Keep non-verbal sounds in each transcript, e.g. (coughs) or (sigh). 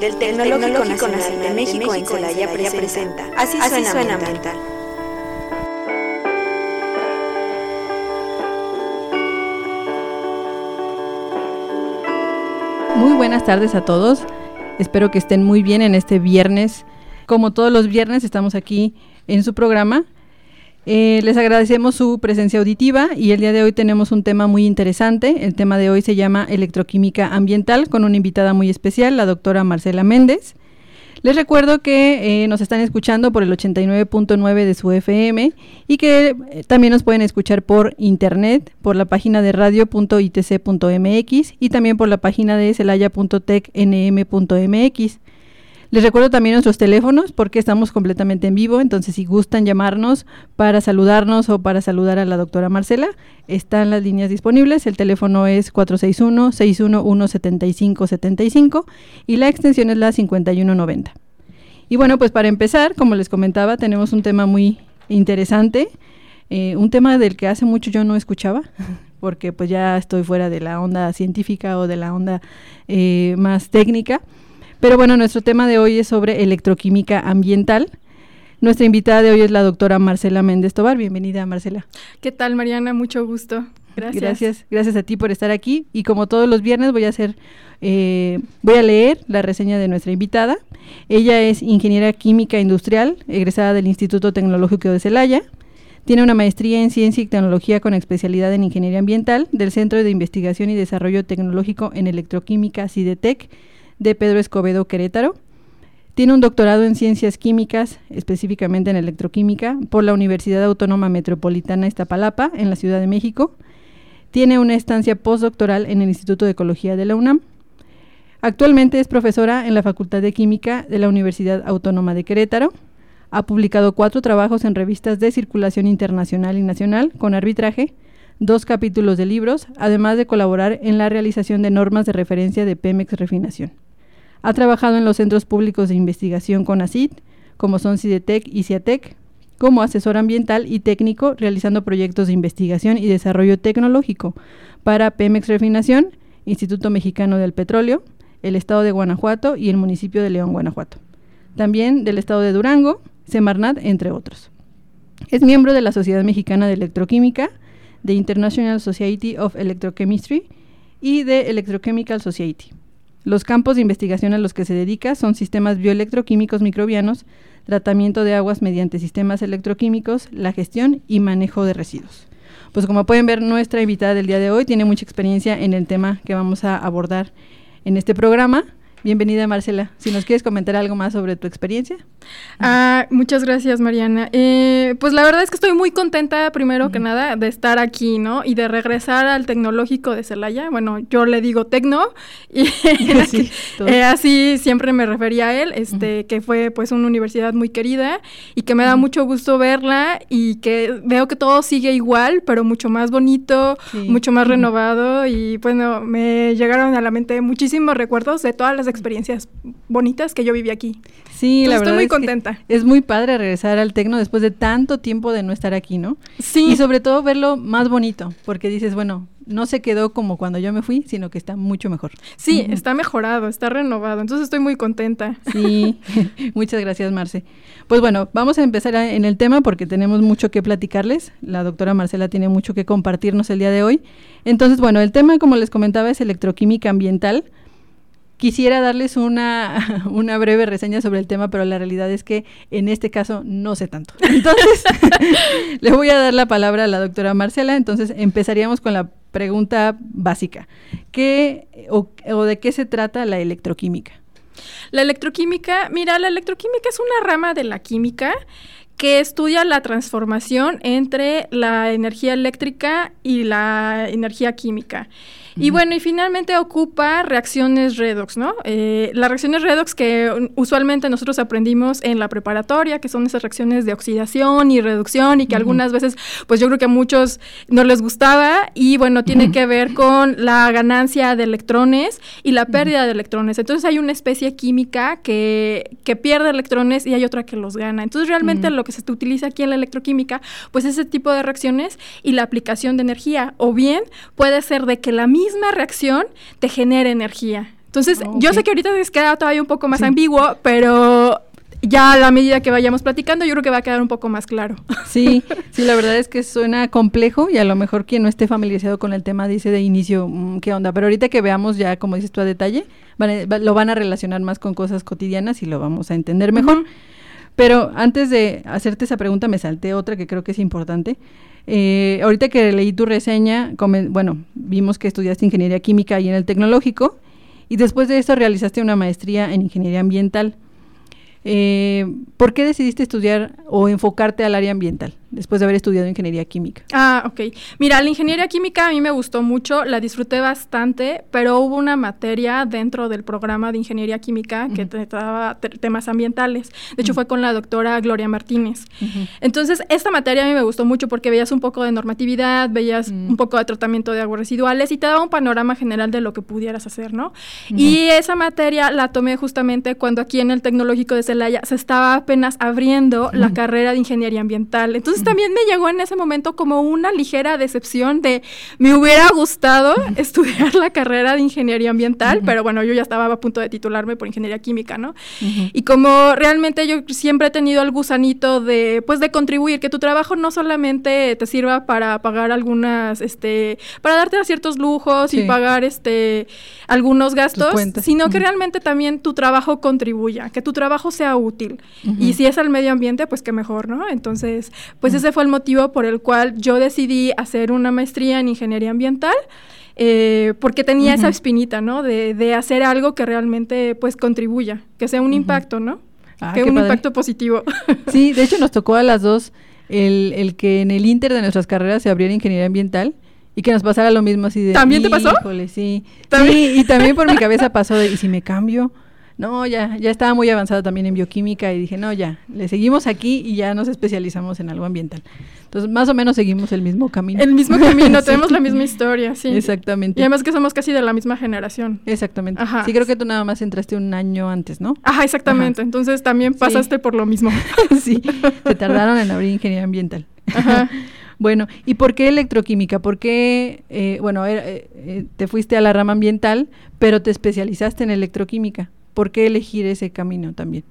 Del Tecnológico Nacional de México en Celaya presenta Así suena ambiental. Muy buenas tardes a todos. Espero que estén muy bien en este viernes. Como todos los viernes estamos aquí en su programa eh, les agradecemos su presencia auditiva y el día de hoy tenemos un tema muy interesante. El tema de hoy se llama electroquímica ambiental con una invitada muy especial, la doctora Marcela Méndez. Les recuerdo que eh, nos están escuchando por el 89.9 de su FM y que eh, también nos pueden escuchar por internet, por la página de radio.itc.mx y también por la página de celaya.tecnm.mx. Les recuerdo también nuestros teléfonos porque estamos completamente en vivo, entonces si gustan llamarnos para saludarnos o para saludar a la doctora Marcela, están las líneas disponibles. El teléfono es 461-611-7575 y la extensión es la 5190. Y bueno, pues para empezar, como les comentaba, tenemos un tema muy interesante, eh, un tema del que hace mucho yo no escuchaba, (laughs) porque pues ya estoy fuera de la onda científica o de la onda eh, más técnica. Pero bueno, nuestro tema de hoy es sobre electroquímica ambiental. Nuestra invitada de hoy es la doctora Marcela Méndez Tobar. Bienvenida, Marcela. ¿Qué tal, Mariana? Mucho gusto. Gracias. Gracias, gracias a ti por estar aquí. Y como todos los viernes voy a hacer, eh, voy a leer la reseña de nuestra invitada. Ella es ingeniera química industrial, egresada del Instituto Tecnológico de Celaya. Tiene una maestría en ciencia y tecnología con especialidad en ingeniería ambiental del Centro de Investigación y Desarrollo Tecnológico en Electroquímica CIDETEC de Pedro Escobedo Querétaro. Tiene un doctorado en ciencias químicas, específicamente en electroquímica, por la Universidad Autónoma Metropolitana Iztapalapa, en la Ciudad de México. Tiene una estancia postdoctoral en el Instituto de Ecología de la UNAM. Actualmente es profesora en la Facultad de Química de la Universidad Autónoma de Querétaro. Ha publicado cuatro trabajos en revistas de circulación internacional y nacional con arbitraje, dos capítulos de libros, además de colaborar en la realización de normas de referencia de Pemex Refinación. Ha trabajado en los centros públicos de investigación con ACID, como son CIDETEC y CIATEC, como asesor ambiental y técnico realizando proyectos de investigación y desarrollo tecnológico para Pemex Refinación, Instituto Mexicano del Petróleo, el Estado de Guanajuato y el municipio de León, Guanajuato. También del Estado de Durango, Semarnat, entre otros. Es miembro de la Sociedad Mexicana de Electroquímica, de International Society of Electrochemistry y de Electrochemical Society. Los campos de investigación a los que se dedica son sistemas bioelectroquímicos microbianos, tratamiento de aguas mediante sistemas electroquímicos, la gestión y manejo de residuos. Pues como pueden ver, nuestra invitada del día de hoy tiene mucha experiencia en el tema que vamos a abordar en este programa. Bienvenida Marcela. Si nos quieres comentar algo más sobre tu experiencia. Ah, muchas gracias Mariana. Eh, pues la verdad es que estoy muy contenta primero que nada de estar aquí, ¿no? Y de regresar al tecnológico de Celaya. Bueno, yo le digo tecno (laughs) y (laughs) eh, así siempre me refería a él, este, que fue pues una universidad muy querida y que me da mucho gusto verla y que veo que todo sigue igual, pero mucho más bonito, mucho más renovado y bueno, me llegaron a la mente muchísimos recuerdos de todas las experiencias bonitas que yo viví aquí. Sí, la verdad. Estoy muy contenta. es muy padre regresar al tecno después de tanto tiempo de no estar aquí, ¿no? Sí. Y sobre todo verlo más bonito, porque dices, bueno, no se quedó como cuando yo me fui, sino que está mucho mejor. Sí, está mejorado, está renovado. Entonces estoy muy contenta. Sí, (laughs) muchas gracias, Marce. Pues bueno, vamos a empezar en el tema porque tenemos mucho que platicarles. La doctora Marcela tiene mucho que compartirnos el día de hoy. Entonces, bueno, el tema, como les comentaba, es electroquímica ambiental. Quisiera darles una, (laughs) una, breve reseña sobre el tema, pero la realidad es que en este caso no sé tanto. (laughs) Entonces, (laughs) le voy a dar la palabra a la doctora Marcela. Entonces, empezaríamos con la pregunta básica. ¿Qué o, o de qué se trata la electroquímica? La electroquímica, mira, la electroquímica es una rama de la química que estudia la transformación entre la energía eléctrica y la energía química. Y bueno, y finalmente ocupa reacciones redox, ¿no? Eh, las reacciones redox que usualmente nosotros aprendimos en la preparatoria, que son esas reacciones de oxidación y reducción y que algunas veces, pues yo creo que a muchos no les gustaba y bueno, tiene que ver con la ganancia de electrones y la pérdida de electrones. Entonces hay una especie química que, que pierde electrones y hay otra que los gana. Entonces realmente lo que se utiliza aquí en la electroquímica, pues ese tipo de reacciones y la aplicación de energía. O bien puede ser de que la misma misma reacción te genera energía. Entonces, yo sé que ahorita se queda todavía un poco más ambiguo, pero ya a la medida que vayamos platicando, yo creo que va a quedar un poco más claro. (laughs) Sí, sí, la verdad es que suena complejo y a lo mejor quien no esté familiarizado con el tema dice de inicio, mm, ¿qué onda? Pero ahorita que veamos ya, como dices tú a detalle, lo van a relacionar más con cosas cotidianas y lo vamos a entender mejor. Pero antes de hacerte esa pregunta me salté otra que creo que es importante. Eh, ahorita que leí tu reseña, bueno, vimos que estudiaste ingeniería química ahí en el tecnológico y después de eso realizaste una maestría en ingeniería ambiental. Eh, ¿Por qué decidiste estudiar o enfocarte al área ambiental? Después de haber estudiado ingeniería química. Ah, ok. Mira, la ingeniería química a mí me gustó mucho, la disfruté bastante, pero hubo una materia dentro del programa de ingeniería química que trataba temas ambientales. De hecho, fue con la doctora Gloria Martínez. Entonces, esta materia a mí me gustó mucho porque veías un poco de normatividad, veías un poco de tratamiento de aguas residuales y te daba un panorama general de lo que pudieras hacer, ¿no? Y esa materia la tomé justamente cuando aquí en el Tecnológico de Celaya se estaba apenas abriendo la carrera de ingeniería ambiental. Entonces, también me llegó en ese momento como una ligera decepción de me hubiera gustado estudiar la carrera de ingeniería ambiental, pero bueno, yo ya estaba a punto de titularme por ingeniería química, ¿no? Y como realmente yo siempre he tenido el gusanito de pues de contribuir, que tu trabajo no solamente te sirva para pagar algunas este para darte ciertos lujos y pagar este algunos gastos, sino que realmente también tu trabajo contribuya, que tu trabajo sea útil. Y si es al medio ambiente, pues qué mejor, ¿no? Entonces, pues pues ese fue el motivo por el cual yo decidí hacer una maestría en ingeniería ambiental. Eh, porque tenía esa espinita, ¿no? De, hacer algo que realmente, pues, contribuya, que sea un impacto, ¿no? Ah, que un impacto positivo. (laughs) Sí, de hecho nos tocó a las dos el, el, que en el inter de nuestras carreras se abriera ingeniería ambiental y que nos pasara lo mismo así de... ¿También te pasó? sí. Sí, y también por mi cabeza pasó de, ¿y si me cambio? No, ya, ya estaba muy avanzado también en bioquímica y dije, no, ya, le seguimos aquí y ya nos especializamos en algo ambiental. Entonces, más o menos seguimos el mismo camino. El mismo camino, (laughs) tenemos la misma historia, sí. Exactamente. Y además que somos casi de la misma generación. Exactamente. Ajá. Sí, creo que tú nada más entraste un año antes, ¿no? Ajá, exactamente. Entonces también pasaste por lo mismo. (laughs) sí, se tardaron en abrir ingeniería ambiental. Ajá. (laughs) Bueno, ¿y por qué electroquímica? ¿Por qué, eh, bueno, eh, eh, te fuiste a la rama ambiental, pero te especializaste en electroquímica? ¿Por qué elegir ese camino también?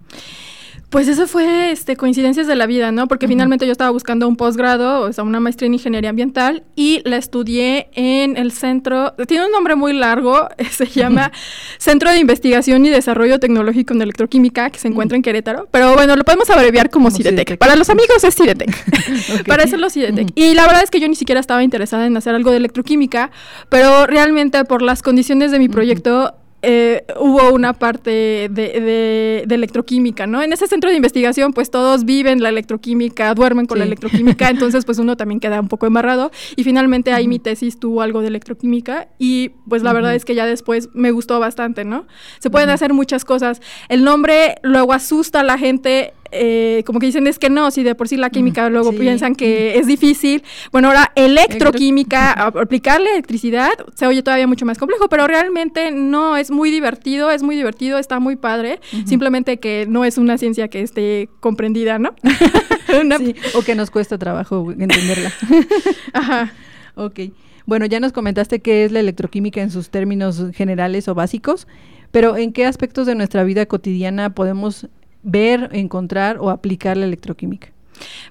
Pues eso fue este, coincidencias de la vida, ¿no? Porque finalmente yo estaba buscando un posgrado, o sea, una maestría en ingeniería ambiental, y la estudié en el centro, tiene un nombre muy largo, (laughs) se llama Centro de Investigación y Desarrollo Tecnológico en Electroquímica, que se encuentra en Querétaro. Pero bueno, lo podemos abreviar como, CIDETEC. Para los amigos es CIDETEC. (laughs) (laughs) Para hacerlo CIDETEC. Y la verdad es que yo ni siquiera estaba interesada en hacer algo de electroquímica, pero realmente por las condiciones de mi proyecto eh, hubo una parte de, electroquímica, ¿no? En ese centro de investigación, pues todos viven la electroquímica, duermen con la electroquímica, (laughs) entonces pues uno también queda un poco embarrado. Y finalmente ahí mi tesis tuvo algo de electroquímica y pues la verdad es que ya después me gustó bastante, ¿no? Se pueden hacer muchas cosas. El nombre luego asusta a la gente eh, como que dicen es que no, si de por sí la química luego piensan que es difícil. Bueno, ahora electroquímica, aplicarle electricidad, se oye todavía mucho más complejo, pero realmente no, es muy divertido, es muy divertido, está muy padre, simplemente que no es una ciencia que esté comprendida, ¿no? (laughs) o que nos cuesta trabajo entenderla. (laughs) Ajá. Ok. Bueno, ya nos comentaste qué es la electroquímica en sus términos generales o básicos, pero ¿en qué aspectos de nuestra vida cotidiana podemos ver, encontrar o aplicar la electroquímica?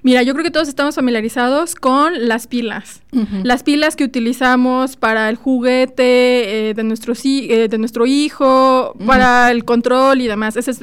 Mira, yo creo que todos estamos familiarizados con las pilas. Las pilas que utilizamos para el juguete eh, de, nuestro, eh, de nuestro hijo, para el control y demás. Ese,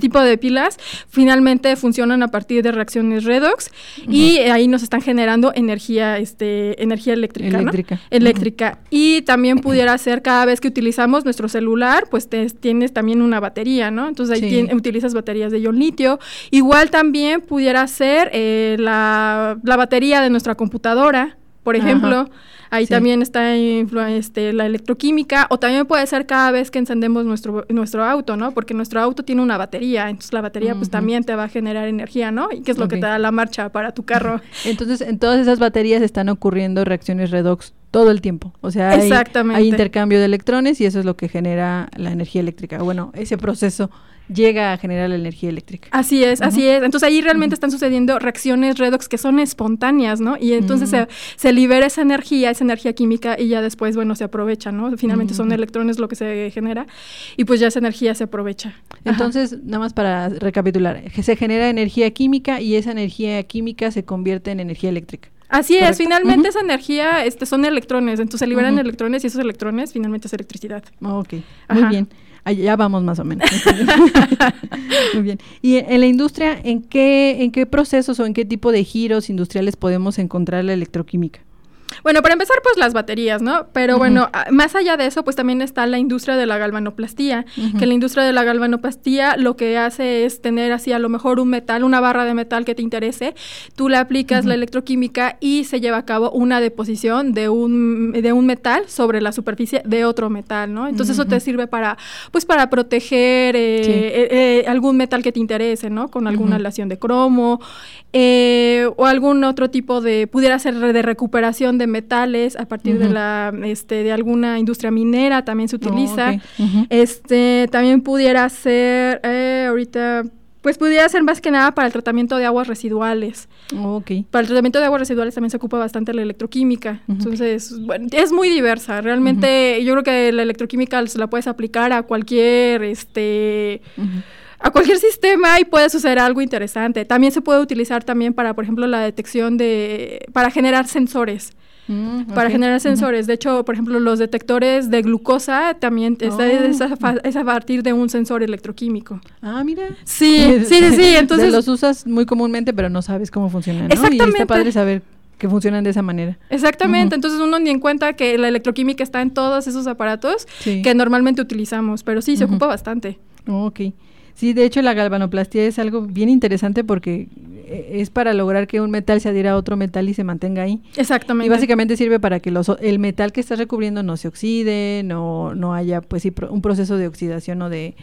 tipo de pilas finalmente funcionan a partir de reacciones redox y ahí nos están generando energía, este, energía eléctrica. Eléctrica. Eléctrica. Y también pudiera ser cada vez que utilizamos nuestro celular, pues tienes también una batería, ¿no? Entonces ahí utilizas baterías de ion litio. Igual también pudiera ser eh, la, batería de nuestra computadora, por ejemplo. Ahí también está este, la electroquímica, o también puede ser cada vez que encendemos nuestro, nuestro auto, ¿no? Porque nuestro auto tiene una batería, entonces la batería pues también te va a generar energía, ¿no? Y qué es lo que te da la marcha para tu carro. (laughs) Entonces, en todas esas baterías están ocurriendo reacciones redox todo el tiempo. O sea, hay, intercambio de electrones y eso es lo que genera la energía eléctrica. Bueno, ese proceso llega a generar la energía eléctrica. Así es, así es. Entonces ahí realmente están sucediendo reacciones redox que son espontáneas, ¿no? Y entonces se, libera esa energía, esa energía química y ya después, bueno, se aprovecha, ¿no? Finalmente son electrones lo que se genera y pues ya esa energía se aprovecha. Entonces, nada más para recapitular, se genera energía química y esa energía química se convierte en energía eléctrica. Así es, finalmente esa energía este, son electrones, entonces se liberan electrones y esos electrones finalmente es electricidad. Ok, muy bien. Ya vamos más o menos. (laughs) Muy bien. Y en la industria, ¿en qué, ¿en qué procesos o en qué tipo de giros industriales podemos encontrar la electroquímica? Bueno, para empezar, pues las baterías, ¿no? Pero bueno, más allá de eso, pues también está la industria de la galvanoplastía, que la industria de la galvanoplastía lo que hace es tener así a lo mejor un metal, una barra de metal que te interese, tú le aplicas la electroquímica y se lleva a cabo una deposición de un, de un metal sobre la superficie de otro metal, ¿no? Entonces eso te sirve para, pues para proteger eh, eh, eh, algún metal que te interese, ¿no? Con alguna aleación de cromo o algún otro tipo de, pudiera ser de recuperación de metales a partir de la este de alguna industria minera también se oh, utiliza este también pudiera ser eh, ahorita pues pudiera ser más que nada para el tratamiento de aguas residuales. Oh, para el tratamiento de aguas residuales también se ocupa bastante la electroquímica. Entonces, bueno, es muy diversa. Realmente yo creo que la electroquímica se la puedes aplicar a cualquier este a cualquier sistema y puede suceder algo interesante. También se puede utilizar también para, por ejemplo, la detección de, para generar sensores. Mm, para generar sensores. De hecho, por ejemplo, los detectores de glucosa también está, oh. es, a, partir de un sensor electroquímico. Ah, mira. (laughs) Sí, sí, sí, Entonces los usas muy comúnmente, pero no sabes cómo funcionan. Exactamente. Y está padre saber que funcionan de esa manera. Exactamente, entonces uno ni en cuenta que la electroquímica está en todos esos aparatos que normalmente utilizamos, pero sí, se ocupa bastante. ok. Sí, de hecho la galvanoplastia es algo bien interesante porque eh, es para lograr que un metal se adhiera a otro metal y se mantenga ahí. Exactamente. Y básicamente sirve para que los, el metal que estás recubriendo no se oxide, no, no haya pues sí, un proceso de oxidación o de,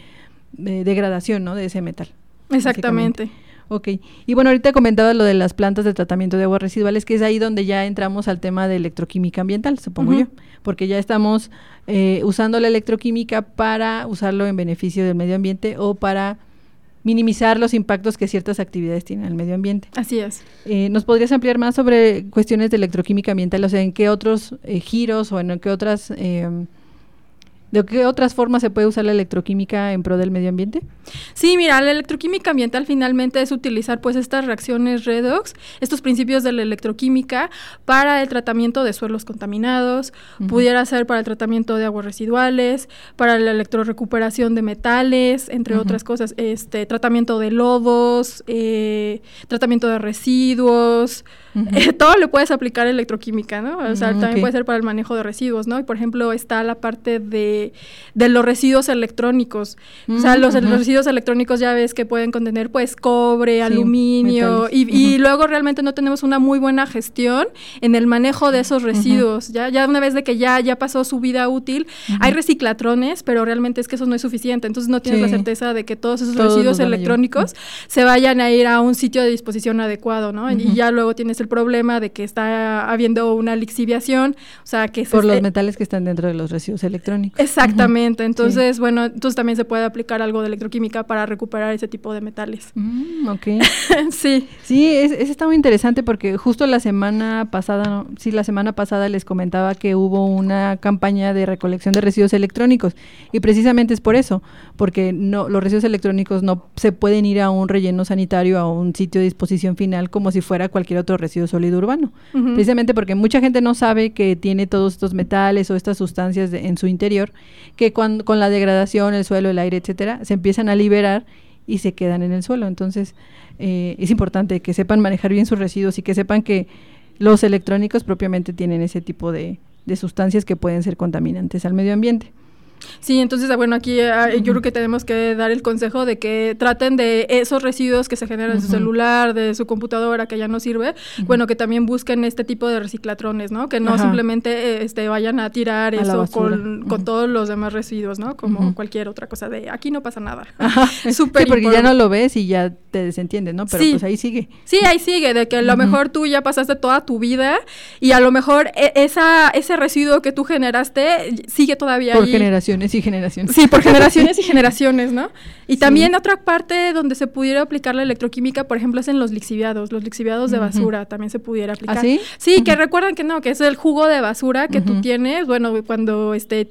degradación ¿no? de ese metal. Exactamente. Ok. Y bueno, ahorita comentaba lo de las plantas de tratamiento de aguas residuales, que es ahí donde ya entramos al tema de electroquímica ambiental, supongo yo, porque ya estamos eh, usando la electroquímica para usarlo en beneficio del medio ambiente o para minimizar los impactos que ciertas actividades tienen al medio ambiente. Así es. Eh, ¿Nos podrías ampliar más sobre cuestiones de electroquímica ambiental? O sea, ¿en qué otros eh, giros o en qué otras em, ¿De qué otras formas se puede usar la electroquímica en pro del medio ambiente? Sí, mira, la electroquímica ambiental finalmente es utilizar pues estas reacciones redox, estos principios de la electroquímica para el tratamiento de suelos contaminados, pudiera ser para el tratamiento de aguas residuales, para la electrorecuperación de metales, entre otras cosas, este tratamiento de lodos, eh, tratamiento de residuos, (laughs) todo le puedes aplicar electroquímica, ¿no? O sea, también puede ser para el manejo de residuos, ¿no? Y por ejemplo, está la parte de, de los residuos electrónicos. O sea, los, residuos electrónicos ya ves que pueden contener, pues, cobre, aluminio, y, y, luego realmente no tenemos una muy buena gestión en el manejo de esos residuos. Ya, ya una vez de que ya, ya pasó su vida útil, hay reciclatrones, pero realmente es que eso no es suficiente. Entonces no tienes la certeza de que todos esos residuos electrónicos se vayan a ir a un sitio de disposición adecuado, ¿no? Y ya luego tienes el problema de que está habiendo una lixiviación, o sea, que... Por los metales que están dentro de los residuos electrónicos. Exactamente, entonces, bueno, entonces también se puede aplicar algo de electroquímica para recuperar ese tipo de metales. Mm, ok. (laughs) sí. Sí, es, está muy interesante porque justo la semana pasada, sí, la semana pasada les comentaba que hubo una campaña de recolección de residuos electrónicos y precisamente es por eso, porque no los residuos electrónicos no se pueden ir a un relleno sanitario, a un sitio de disposición final como si fuera cualquier otro residuo sólido urbano. Precisamente porque mucha gente no sabe que tiene todos estos metales o estas sustancias en su interior, que con, la degradación, el suelo, el aire, etcétera, se empiezan a liberar y se quedan en el suelo. Entonces, eh, es importante que sepan manejar bien sus residuos y que sepan que los electrónicos propiamente tienen ese tipo de sustancias que pueden ser contaminantes al medio ambiente. Sí, entonces, ah, bueno, aquí ah, yo creo que tenemos que dar el consejo de que traten de esos residuos que se generan en su celular, de su computadora que ya no sirve, bueno, que también busquen este tipo de reciclatrones, ¿no? Que no simplemente este, vayan a tirar eso con, con todos los demás residuos, ¿no? Como cualquier otra cosa de aquí no pasa nada. (laughs) Súper sí, porque ya no lo ves y ya te desentiendes, ¿no? Pero pues ahí sigue. Sí, ahí sigue, de que a lo mejor tú ya pasaste toda tu vida y a lo mejor e, esa, ese residuo que tú generaste sigue todavía Por generación generaciones y generaciones. Sí, por (laughs) generaciones y generaciones, ¿no? Y también otra parte donde se pudiera aplicar la electroquímica, por ejemplo, es en los lixiviados, los lixiviados de basura también se pudiera aplicar. ¿Ah, sí? Sí, que recuerdan que no, que es el jugo de basura que tú tienes, bueno, cuando este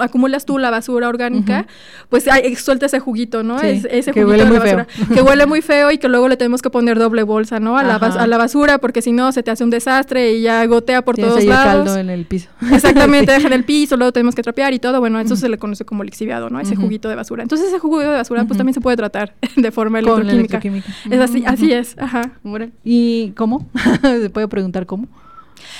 acumulas tú la basura orgánica, pues suelta ese juguito, ¿no? Es, ese que juguito huele de muy basura, que huele (laughs) muy feo y que luego le tenemos que poner doble bolsa, ¿no? A, la, Ajá. a la basura, porque si no se te hace un desastre y ya gotea por Tienes todos lados. caldo en el piso. (laughs) Exactamente, deja en el piso, luego tenemos que trapear y todo. Bueno, eso se le conoce como lixiviado, ¿no? Ese juguito de basura. Entonces, ese jugo de basura, pues también se puede tratar (laughs) de forma Con electroquímica. electroquímica. Es así, así es, ajá. ¿Y cómo? (laughs) ¿Se puede preguntar cómo?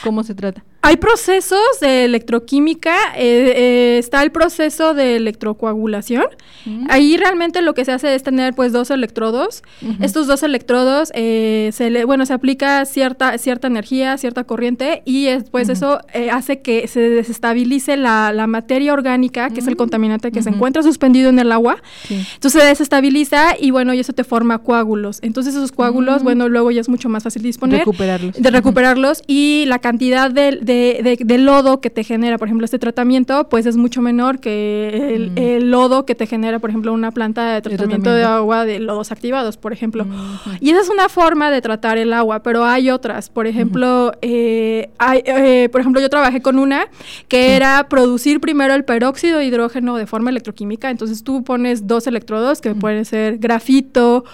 ¿Cómo se trata? Hay procesos de electroquímica, eh, eh, está el proceso de electrocoagulación. Mm. Ahí realmente lo que se hace es tener pues dos electrodos. Estos dos electrodos, eh, se le, bueno, se aplica cierta, cierta energía, cierta corriente y después Ujú. eso hace que se desestabilice la, la materia orgánica, que es el Mm. contaminante que se encuentra suspendido en el agua. Sí. Entonces se desestabiliza y bueno, y eso te forma coágulos. Entonces esos coágulos, Mm. bueno, luego ya es mucho más fácil disponer Recuperarlos. de recuperarlos y la cantidad de, de- de- de lodo que te genera, por ejemplo, este tratamiento, pues es mucho menor que el, Mm. el lodo que te genera, por ejemplo, una planta de tratamiento de, agua de lodos activados, por ejemplo. Ujú. Y esa es una forma de tratar el agua, pero hay otras. Por ejemplo, eh, hay, eh, por ejemplo, yo trabajé con una que era producir primero el peróxido de hidrógeno de forma electroquímica. Entonces tú pones dos electrodos que pueden ser grafito.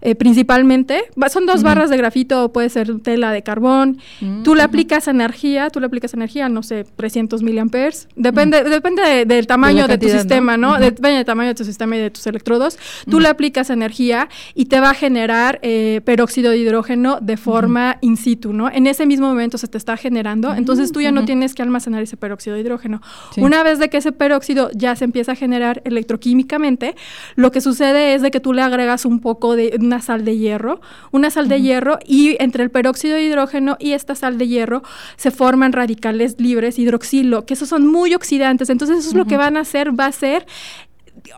Eh, principalmente, son dos barras de grafito o puede ser tela de carbón. Mm, Tú le aplicas energía, tú le aplicas energía, no sé, 300 miliamperes. Depende, depende de- del tamaño de, tu ¿no? sistema, ¿no? Ujú. Depende del tamaño de tu sistema y de tus electrodos. Tú le aplicas energía y te va a generar eh, peróxido de hidrógeno de forma in situ, ¿no? En ese mismo momento se te está generando, entonces tú ya no tienes que almacenar ese peróxido de hidrógeno. Sí. Una vez de que ese peróxido ya se empieza a generar electroquímicamente, lo que sucede es de que tú le agregas un poco de una sal de hierro, una sal de hierro y entre el peróxido de hidrógeno y esta sal de hierro se forman radicales libres hidroxilo, que esos son muy oxidantes. Entonces eso es lo que van a hacer, va a ser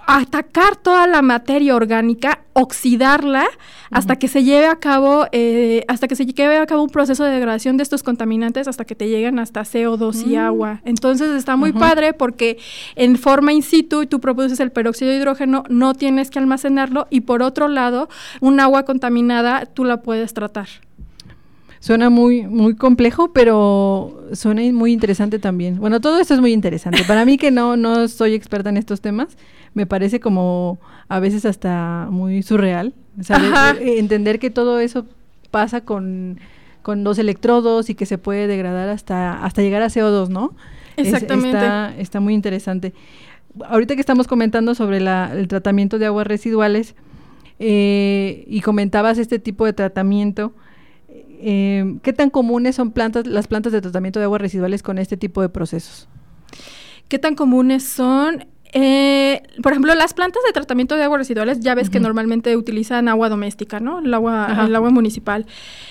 atacar toda la materia orgánica, oxidarla hasta que se lleve a cabo, eh, hasta que se lleve a cabo un proceso de degradación de estos contaminantes hasta que te lleguen hasta CO2 y Mm. agua. Entonces está muy padre porque en forma in situ tú produces el peróxido de hidrógeno, no tienes que almacenarlo y por otro lado, un agua contaminada tú la puedes tratar. Suena muy, muy complejo, pero suena muy interesante también. Bueno, todo esto es muy interesante. Para mí que no, no soy experta en estos temas, me parece como a veces hasta muy surreal. Eh, Entender que todo eso pasa con, con los electrodos y que se puede degradar hasta, hasta llegar a CO2, ¿no? Es- Exactamente. está, está muy interesante. Ahorita que estamos comentando sobre la- el tratamiento de aguas residuales eh, y comentabas este tipo de tratamiento, eh, ¿qué tan comunes son plantas, las plantas de tratamiento de aguas residuales con este tipo de procesos? ¿Qué tan comunes son? Eh, por ejemplo, las plantas de tratamiento de aguas residuales, ya ves que normalmente utilizan agua doméstica, ¿no? El agua, Ajá. el agua municipal.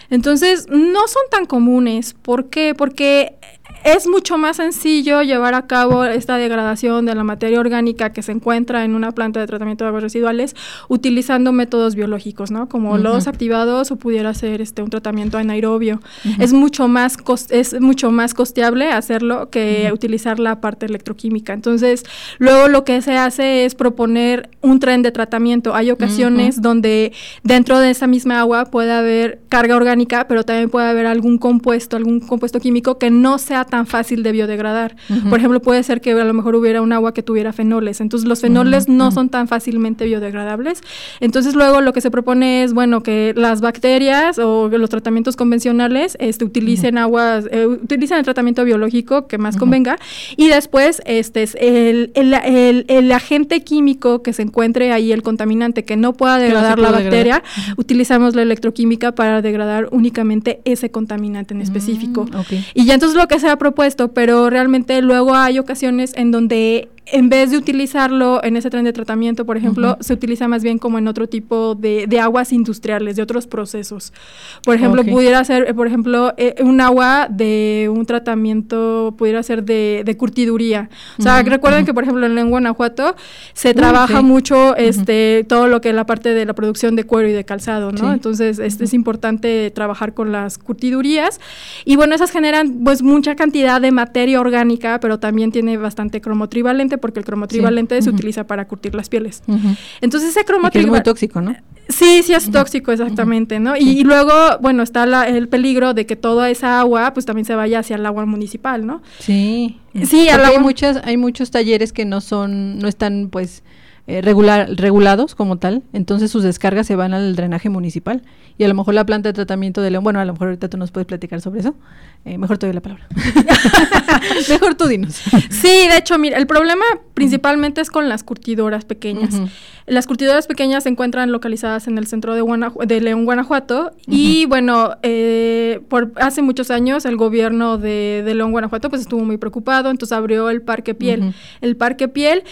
Entonces, no son tan comunes. ¿Por qué? Porque es mucho más sencillo llevar a cabo esta degradación de la materia orgánica que se encuentra en una planta de tratamiento de aguas residuales utilizando métodos biológicos, ¿no? Como lodos activados o pudiera ser este un tratamiento anaerobio. Es mucho más es mucho más costeable hacerlo que utilizar la parte electroquímica. Entonces, luego lo que se hace es proponer un tren de tratamiento. Hay ocasiones donde dentro de esa misma agua puede haber carga orgánica, pero también puede haber algún compuesto, algún compuesto químico que no sea tan fácil de biodegradar. Ujú. Por ejemplo, puede ser que a lo mejor hubiera un agua que tuviera fenoles. Entonces, los fenoles Ujú, no ujú. son tan fácilmente biodegradables. Entonces, luego lo que se propone es, bueno, que las bacterias o los tratamientos convencionales este, utilicen aguas, eh, utilicen el tratamiento biológico que más convenga y después este es el, el, el- el agente químico que se encuentre ahí, el contaminante que no pueda no degradar la puede degradar. bacteria, utilizamos la electroquímica para degradar únicamente ese contaminante en específico. Mm, ok. Y ya entonces lo que se ha propuesto, pero realmente luego hay ocasiones en donde en vez de utilizarlo en ese tren de tratamiento, por ejemplo, Ujú. se utiliza más bien como en otro tipo de, de aguas industriales, de otros procesos. Por ejemplo, Ok. pudiera ser, eh, por ejemplo, eh, un agua de un tratamiento, pudiera ser de, de curtiduría. O sea, Ujú, recuerden ujú. que, por ejemplo, en Guanajuato se trabaja sí. mucho este, todo lo que es la parte de la producción de cuero y de calzado, ¿no? Sí. Entonces, es, es importante trabajar con las curtidurías. Y bueno, esas generan pues mucha cantidad de materia orgánica, pero también tiene bastante cromo trivalente, porque el cromo trivalente se utiliza para curtir las pieles. Entonces ese cromo es muy tóxico, ¿no? Sí, sí es tóxico, exactamente, ¿no? Y, luego, bueno, está el peligro de que toda esa agua, pues también se vaya hacia el agua municipal, ¿no? Sí. Sí, hay muchas, hay muchos talleres que no son, no están, pues, eh, regular, regulados como tal, entonces sus descargas se van al drenaje municipal y a lo mejor la planta de tratamiento de León, bueno, a lo mejor ahorita tú nos puedes platicar sobre eso, eh, mejor te doy la palabra. (laughs) mejor tú dinos. Sí, de hecho, mira, el problema principalmente es con las curtidoras pequeñas. Las curtidoras pequeñas se encuentran localizadas en el centro de, de León, Guanajuato. Y bueno, eh, por hace muchos años el gobierno de, León, Guanajuato pues estuvo muy preocupado, entonces abrió el Parque Piel. El Parque Piel,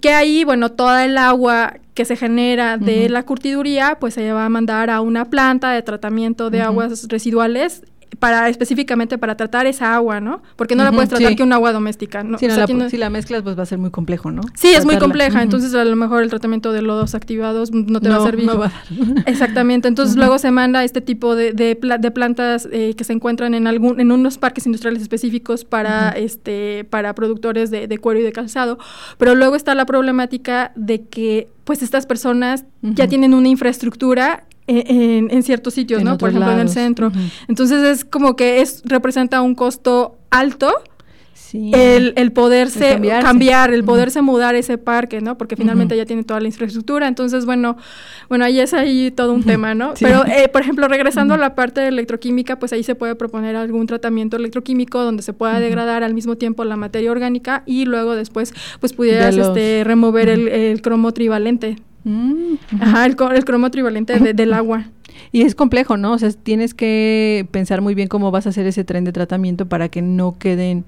que ahí, bueno, toda el agua que se genera de la curtiduría, pues se va a mandar a una planta de tratamiento de aguas residuales para específicamente para tratar esa agua, ¿no? Porque no la puedes tratar que un agua doméstica, ¿no? Si, la, mezclas, pues va a ser muy complejo, ¿no? Sí, es muy compleja, entonces a lo mejor el tratamiento de lodos activados no te va a servir. No va (laughs) Exactamente, entonces luego se manda este tipo de, de, plantas eh, que se encuentran en algún en unos parques industriales específicos para este para productores de, de, cuero y de calzado, pero luego está la problemática de que pues estas personas ya tienen una infraestructura en, ciertos sitios, ¿no? Por ejemplo, en el centro. Entonces es como que es representa un costo alto. El, el, poderse cambiar, el poderse mudar ese parque, ¿no? Porque finalmente ya tiene toda la infraestructura. Entonces, bueno, bueno, ahí es ahí todo un tema, ¿no? Pero, eh, por ejemplo, regresando a la parte de electroquímica, pues ahí se puede proponer algún tratamiento electroquímico donde se pueda degradar al mismo tiempo la materia orgánica y luego después, pues pudieras este, remover el, el cromo trivalente. Mm, Ajá, el, el cromo trivalente del agua. Y es complejo, ¿no? O sea, tienes que pensar muy bien cómo vas a hacer ese tren de tratamiento para que no queden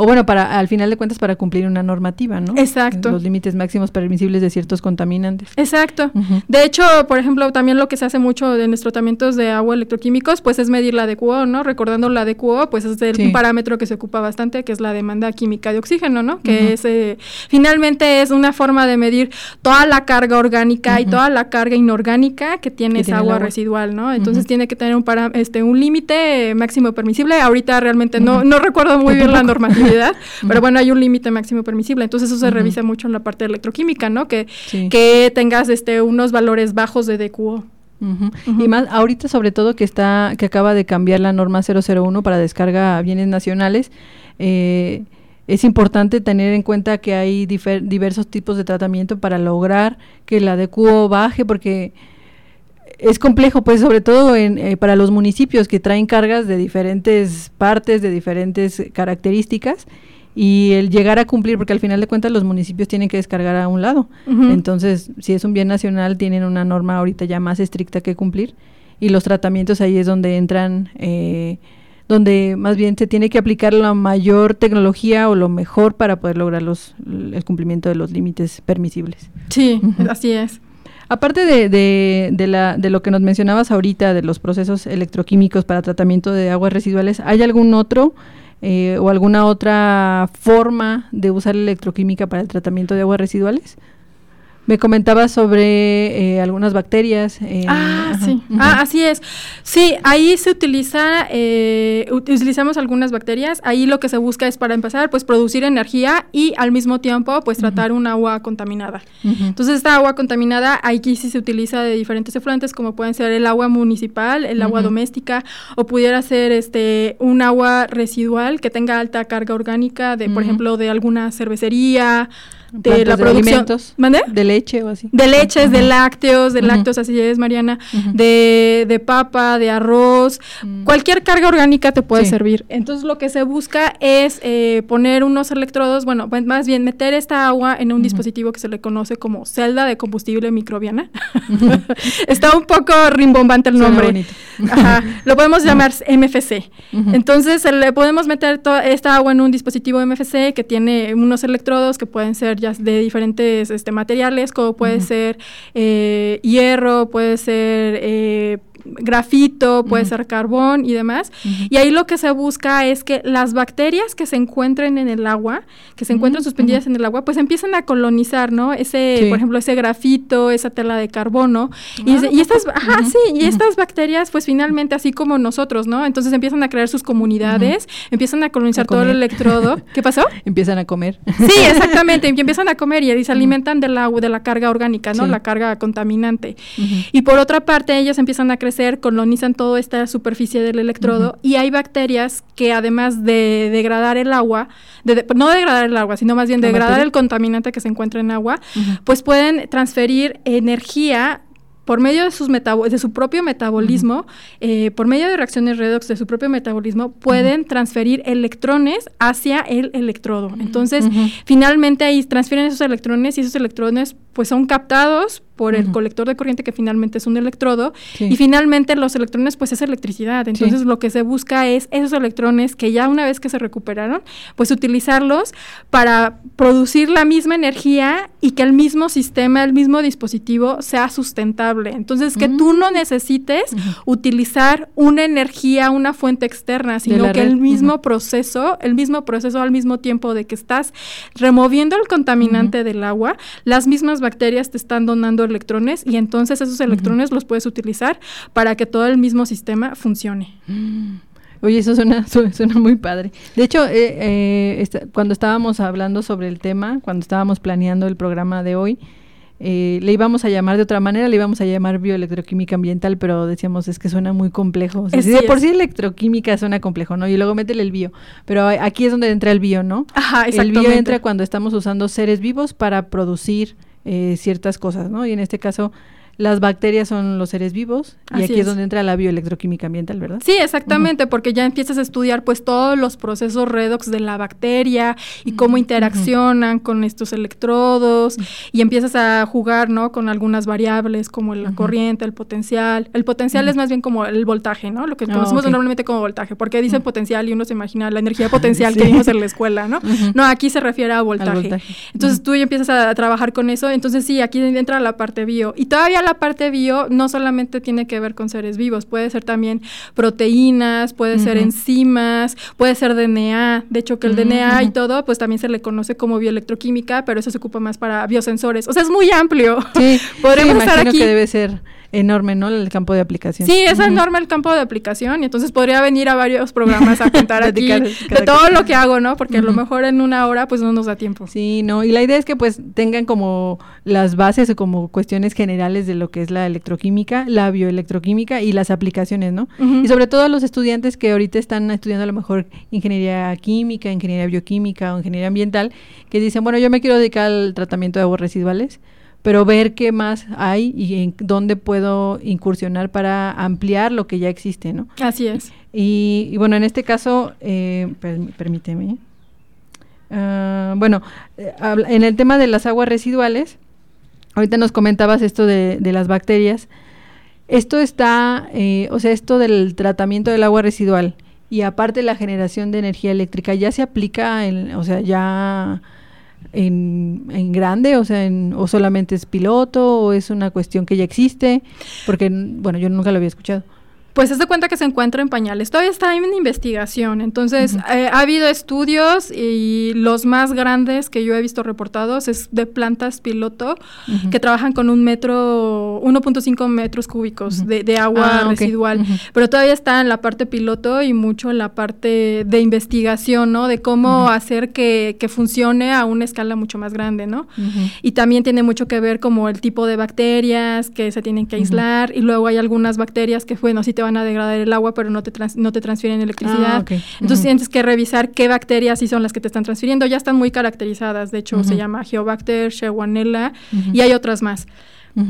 o bueno, para al final de cuentas para cumplir una normativa, ¿no? Exacto. Los límites máximos permisibles de ciertos contaminantes. Exacto. De hecho, por ejemplo, también lo que se hace mucho en los tratamientos de agua electroquímicos, pues es medir la DQO, ¿no? Recordando la DQO, pues es el, parámetro que se ocupa bastante, que es la demanda química de oxígeno, ¿no? Que es, eh, finalmente es una forma de medir toda la carga orgánica y toda la carga inorgánica que tiene esa agua, residual, ¿no? Entonces tiene que tener un este un límite máximo permisible. Ahorita realmente no, no recuerdo muy bien la normativa (laughs) pero bueno, hay un límite máximo permisible. Entonces eso se revisa mucho en la parte de electroquímica, ¿no? Que, que tengas este unos valores bajos de DQO. Y más ahorita sobre todo que está que acaba de cambiar la norma 001 para descarga a bienes nacionales, eh, es importante tener en cuenta que hay diversos tipos de tratamiento para lograr que la DQO baje porque es complejo, pues sobre todo en, eh, para los municipios que traen cargas de diferentes partes, de diferentes características, y el llegar a cumplir, porque al final de cuentas los municipios tienen que descargar a un lado. Entonces, si es un bien nacional, tienen una norma ahorita ya más estricta que cumplir, y los tratamientos ahí es donde entran, eh, donde más bien se tiene que aplicar la mayor tecnología o lo mejor para poder lograr los, el cumplimiento de los límites permisibles. Sí, así es. Aparte de, de, de, la, de lo que nos mencionabas ahorita, de los procesos electroquímicos para tratamiento de aguas residuales, ¿hay algún otro eh, o alguna otra forma de usar electroquímica para el tratamiento de aguas residuales? Me comentabas sobre eh, algunas bacterias. Eh, ah, sí. Ah, así es. Sí, ahí se utiliza, eh, utilizamos algunas bacterias. Ahí lo que se busca es, para empezar, pues producir energía y al mismo tiempo, pues tratar un agua contaminada. Entonces, esta agua contaminada, aquí sí se utiliza de diferentes efluentes, como pueden ser el agua municipal, el agua doméstica, o pudiera ser este un agua residual que tenga alta carga orgánica, de, por ejemplo, de alguna cervecería, de la producción. De alimentos, De leche o así. De leches, de lácteos, de lácteos, así es, Mariana. de, de, papa, de arroz. Mm. Cualquier carga orgánica te puede servir. Entonces, lo que se busca es eh, poner unos electrodos, bueno, pues, más bien meter esta agua en un dispositivo que se le conoce como celda de combustible microbiana. (laughs) Está un poco rimbombante el nombre. Ajá. Lo podemos llamar MFC. Entonces, le podemos meter esta agua en un dispositivo MFC que tiene unos electrodos que pueden ser ya de diferentes este, materiales, como puede ser eh, hierro, puede ser eh, grafito, puede ser carbón y demás. Y ahí lo que se busca es que las bacterias que se encuentren en el agua, que se encuentran suspendidas en el agua, pues empiezan a colonizar, ¿no? Ese, por ejemplo, ese grafito, esa tela de carbono. y, ah, estas, ajá, sí, y estas bacterias, pues finalmente, así como nosotros, ¿no? Entonces empiezan a crear sus comunidades, empiezan a colonizar todo el electrodo. (laughs) ¿Qué pasó? empiezan a comer. Sí, exactamente, y empiezan a comer y se alimentan de la, de la carga orgánica, ¿no? La carga contaminante. Y por otra parte, ellas empiezan a crecer, colonizan toda esta superficie del electrodo y hay bacterias que además de degradar el agua, no degradar el agua, sino más bien degradar el contaminante que se encuentra en agua, pues pueden transferir energía por medio de, sus de su propio metabolismo, eh, por medio de reacciones redox de su propio metabolismo, pueden transferir electrones hacia el electrodo. Entonces, finalmente ahí transfieren esos electrones y esos electrones pues son captados por el colector de corriente que finalmente es un electrodo y finalmente los electrones pues es electricidad. Entonces lo que se busca es esos electrones que ya una vez que se recuperaron pues utilizarlos para producir la misma energía y que el mismo sistema, el mismo dispositivo sea sustentable. Entonces que tú no mm. necesites utilizar una energía, una fuente externa, sino que el mismo proceso, el mismo proceso al mismo tiempo de que estás removiendo el contaminante del agua, las mismas bacterias te están donando electrones y entonces esos electrones los puedes utilizar para que todo el mismo sistema funcione. Mm. Oye, eso suena, (laughs) suena muy padre. De hecho, eh, eh, cuando estábamos hablando sobre el tema, cuando estábamos planeando el programa de hoy, eh, le íbamos a llamar de otra manera, le íbamos a llamar bioelectroquímica ambiental, pero decíamos es que suena muy complejo. O sea, por sí electroquímica suena complejo, ¿no? Y luego métele el bio. Pero aquí es donde entra el bio, ¿no? Ajá, El bio entra cuando estamos usando seres vivos para producir eh, ciertas cosas, ¿no? Y en este caso, las bacterias son los seres vivos y aquí es. donde entra la bioelectroquímica ambiental, ¿verdad? Sí, exactamente, porque ya empiezas a estudiar pues todos los procesos redox de la bacteria y cómo interaccionan con estos electrodos y empiezas a jugar, ¿no? Con algunas variables como la corriente, el potencial. El potencial es más bien como el voltaje, ¿no? Lo que ah, conocemos normalmente como voltaje, porque dicen potencial y uno se imagina la energía (laughs) potencial que vimos en la escuela, ¿no? No, aquí se refiere a voltaje. Entonces tú ya empiezas a, a trabajar con eso, entonces sí, aquí entra la parte bio y todavía la parte bio no solamente tiene que ver con seres vivos, puede ser también proteínas, puede ser enzimas, puede ser DNA. De hecho, que el DNA y todo, pues también se le conoce como bioelectroquímica, pero eso se ocupa más para biosensores. O sea, es muy amplio. Sí, (laughs) podemos estar aquí. que debe ser enorme, ¿no? El campo de aplicación. Sí, es enorme el campo de aplicación y entonces podría venir a varios programas a contar (laughs) aquí de todo lo que hago, ¿no? Porque a lo mejor en una hora pues no nos da tiempo. Sí, no, y la idea es que pues tengan como las bases o como cuestiones generales de lo que es la electroquímica, la bioelectroquímica y las aplicaciones, ¿no? Y sobre todo a los estudiantes que ahorita están estudiando a lo mejor ingeniería química, ingeniería bioquímica o ingeniería ambiental, que dicen, bueno, yo me quiero dedicar al tratamiento de aguas residuales pero ver qué más hay y en dónde puedo incursionar para ampliar lo que ya existe, ¿no? Así es. Y, bueno, en este caso, eh, permíteme. Ah, bueno, eh, en el tema de las aguas residuales, ahorita nos comentabas esto de, las bacterias. Esto está, eh, o sea, esto del tratamiento del agua residual y aparte la generación de energía eléctrica ya se aplica, en, o sea, ya en, en grande, o sea, en, o solamente es piloto, o es una cuestión que ya existe, porque, bueno, yo nunca lo había escuchado pues se cuenta que se encuentra en pañales. Todavía está en investigación. Entonces, eh, ha habido estudios y los más grandes que yo he visto reportados es de plantas piloto que trabajan con un metro, 1.5 metros cúbicos de, agua ah, residual. Pero todavía está en la parte piloto y mucho en la parte de investigación, ¿no? De cómo hacer que, que, funcione a una escala mucho más grande, ¿no? Y también tiene mucho que ver como el tipo de bacterias que se tienen que aislar y luego hay algunas bacterias que, bueno, si te van a degradar el agua, pero no te, no te transfieren electricidad. Ah, Entonces tienes que revisar qué bacterias sí son las que te están transfiriendo. Ya están muy caracterizadas. De hecho, se llama Geobacter, Shewonella y hay otras más.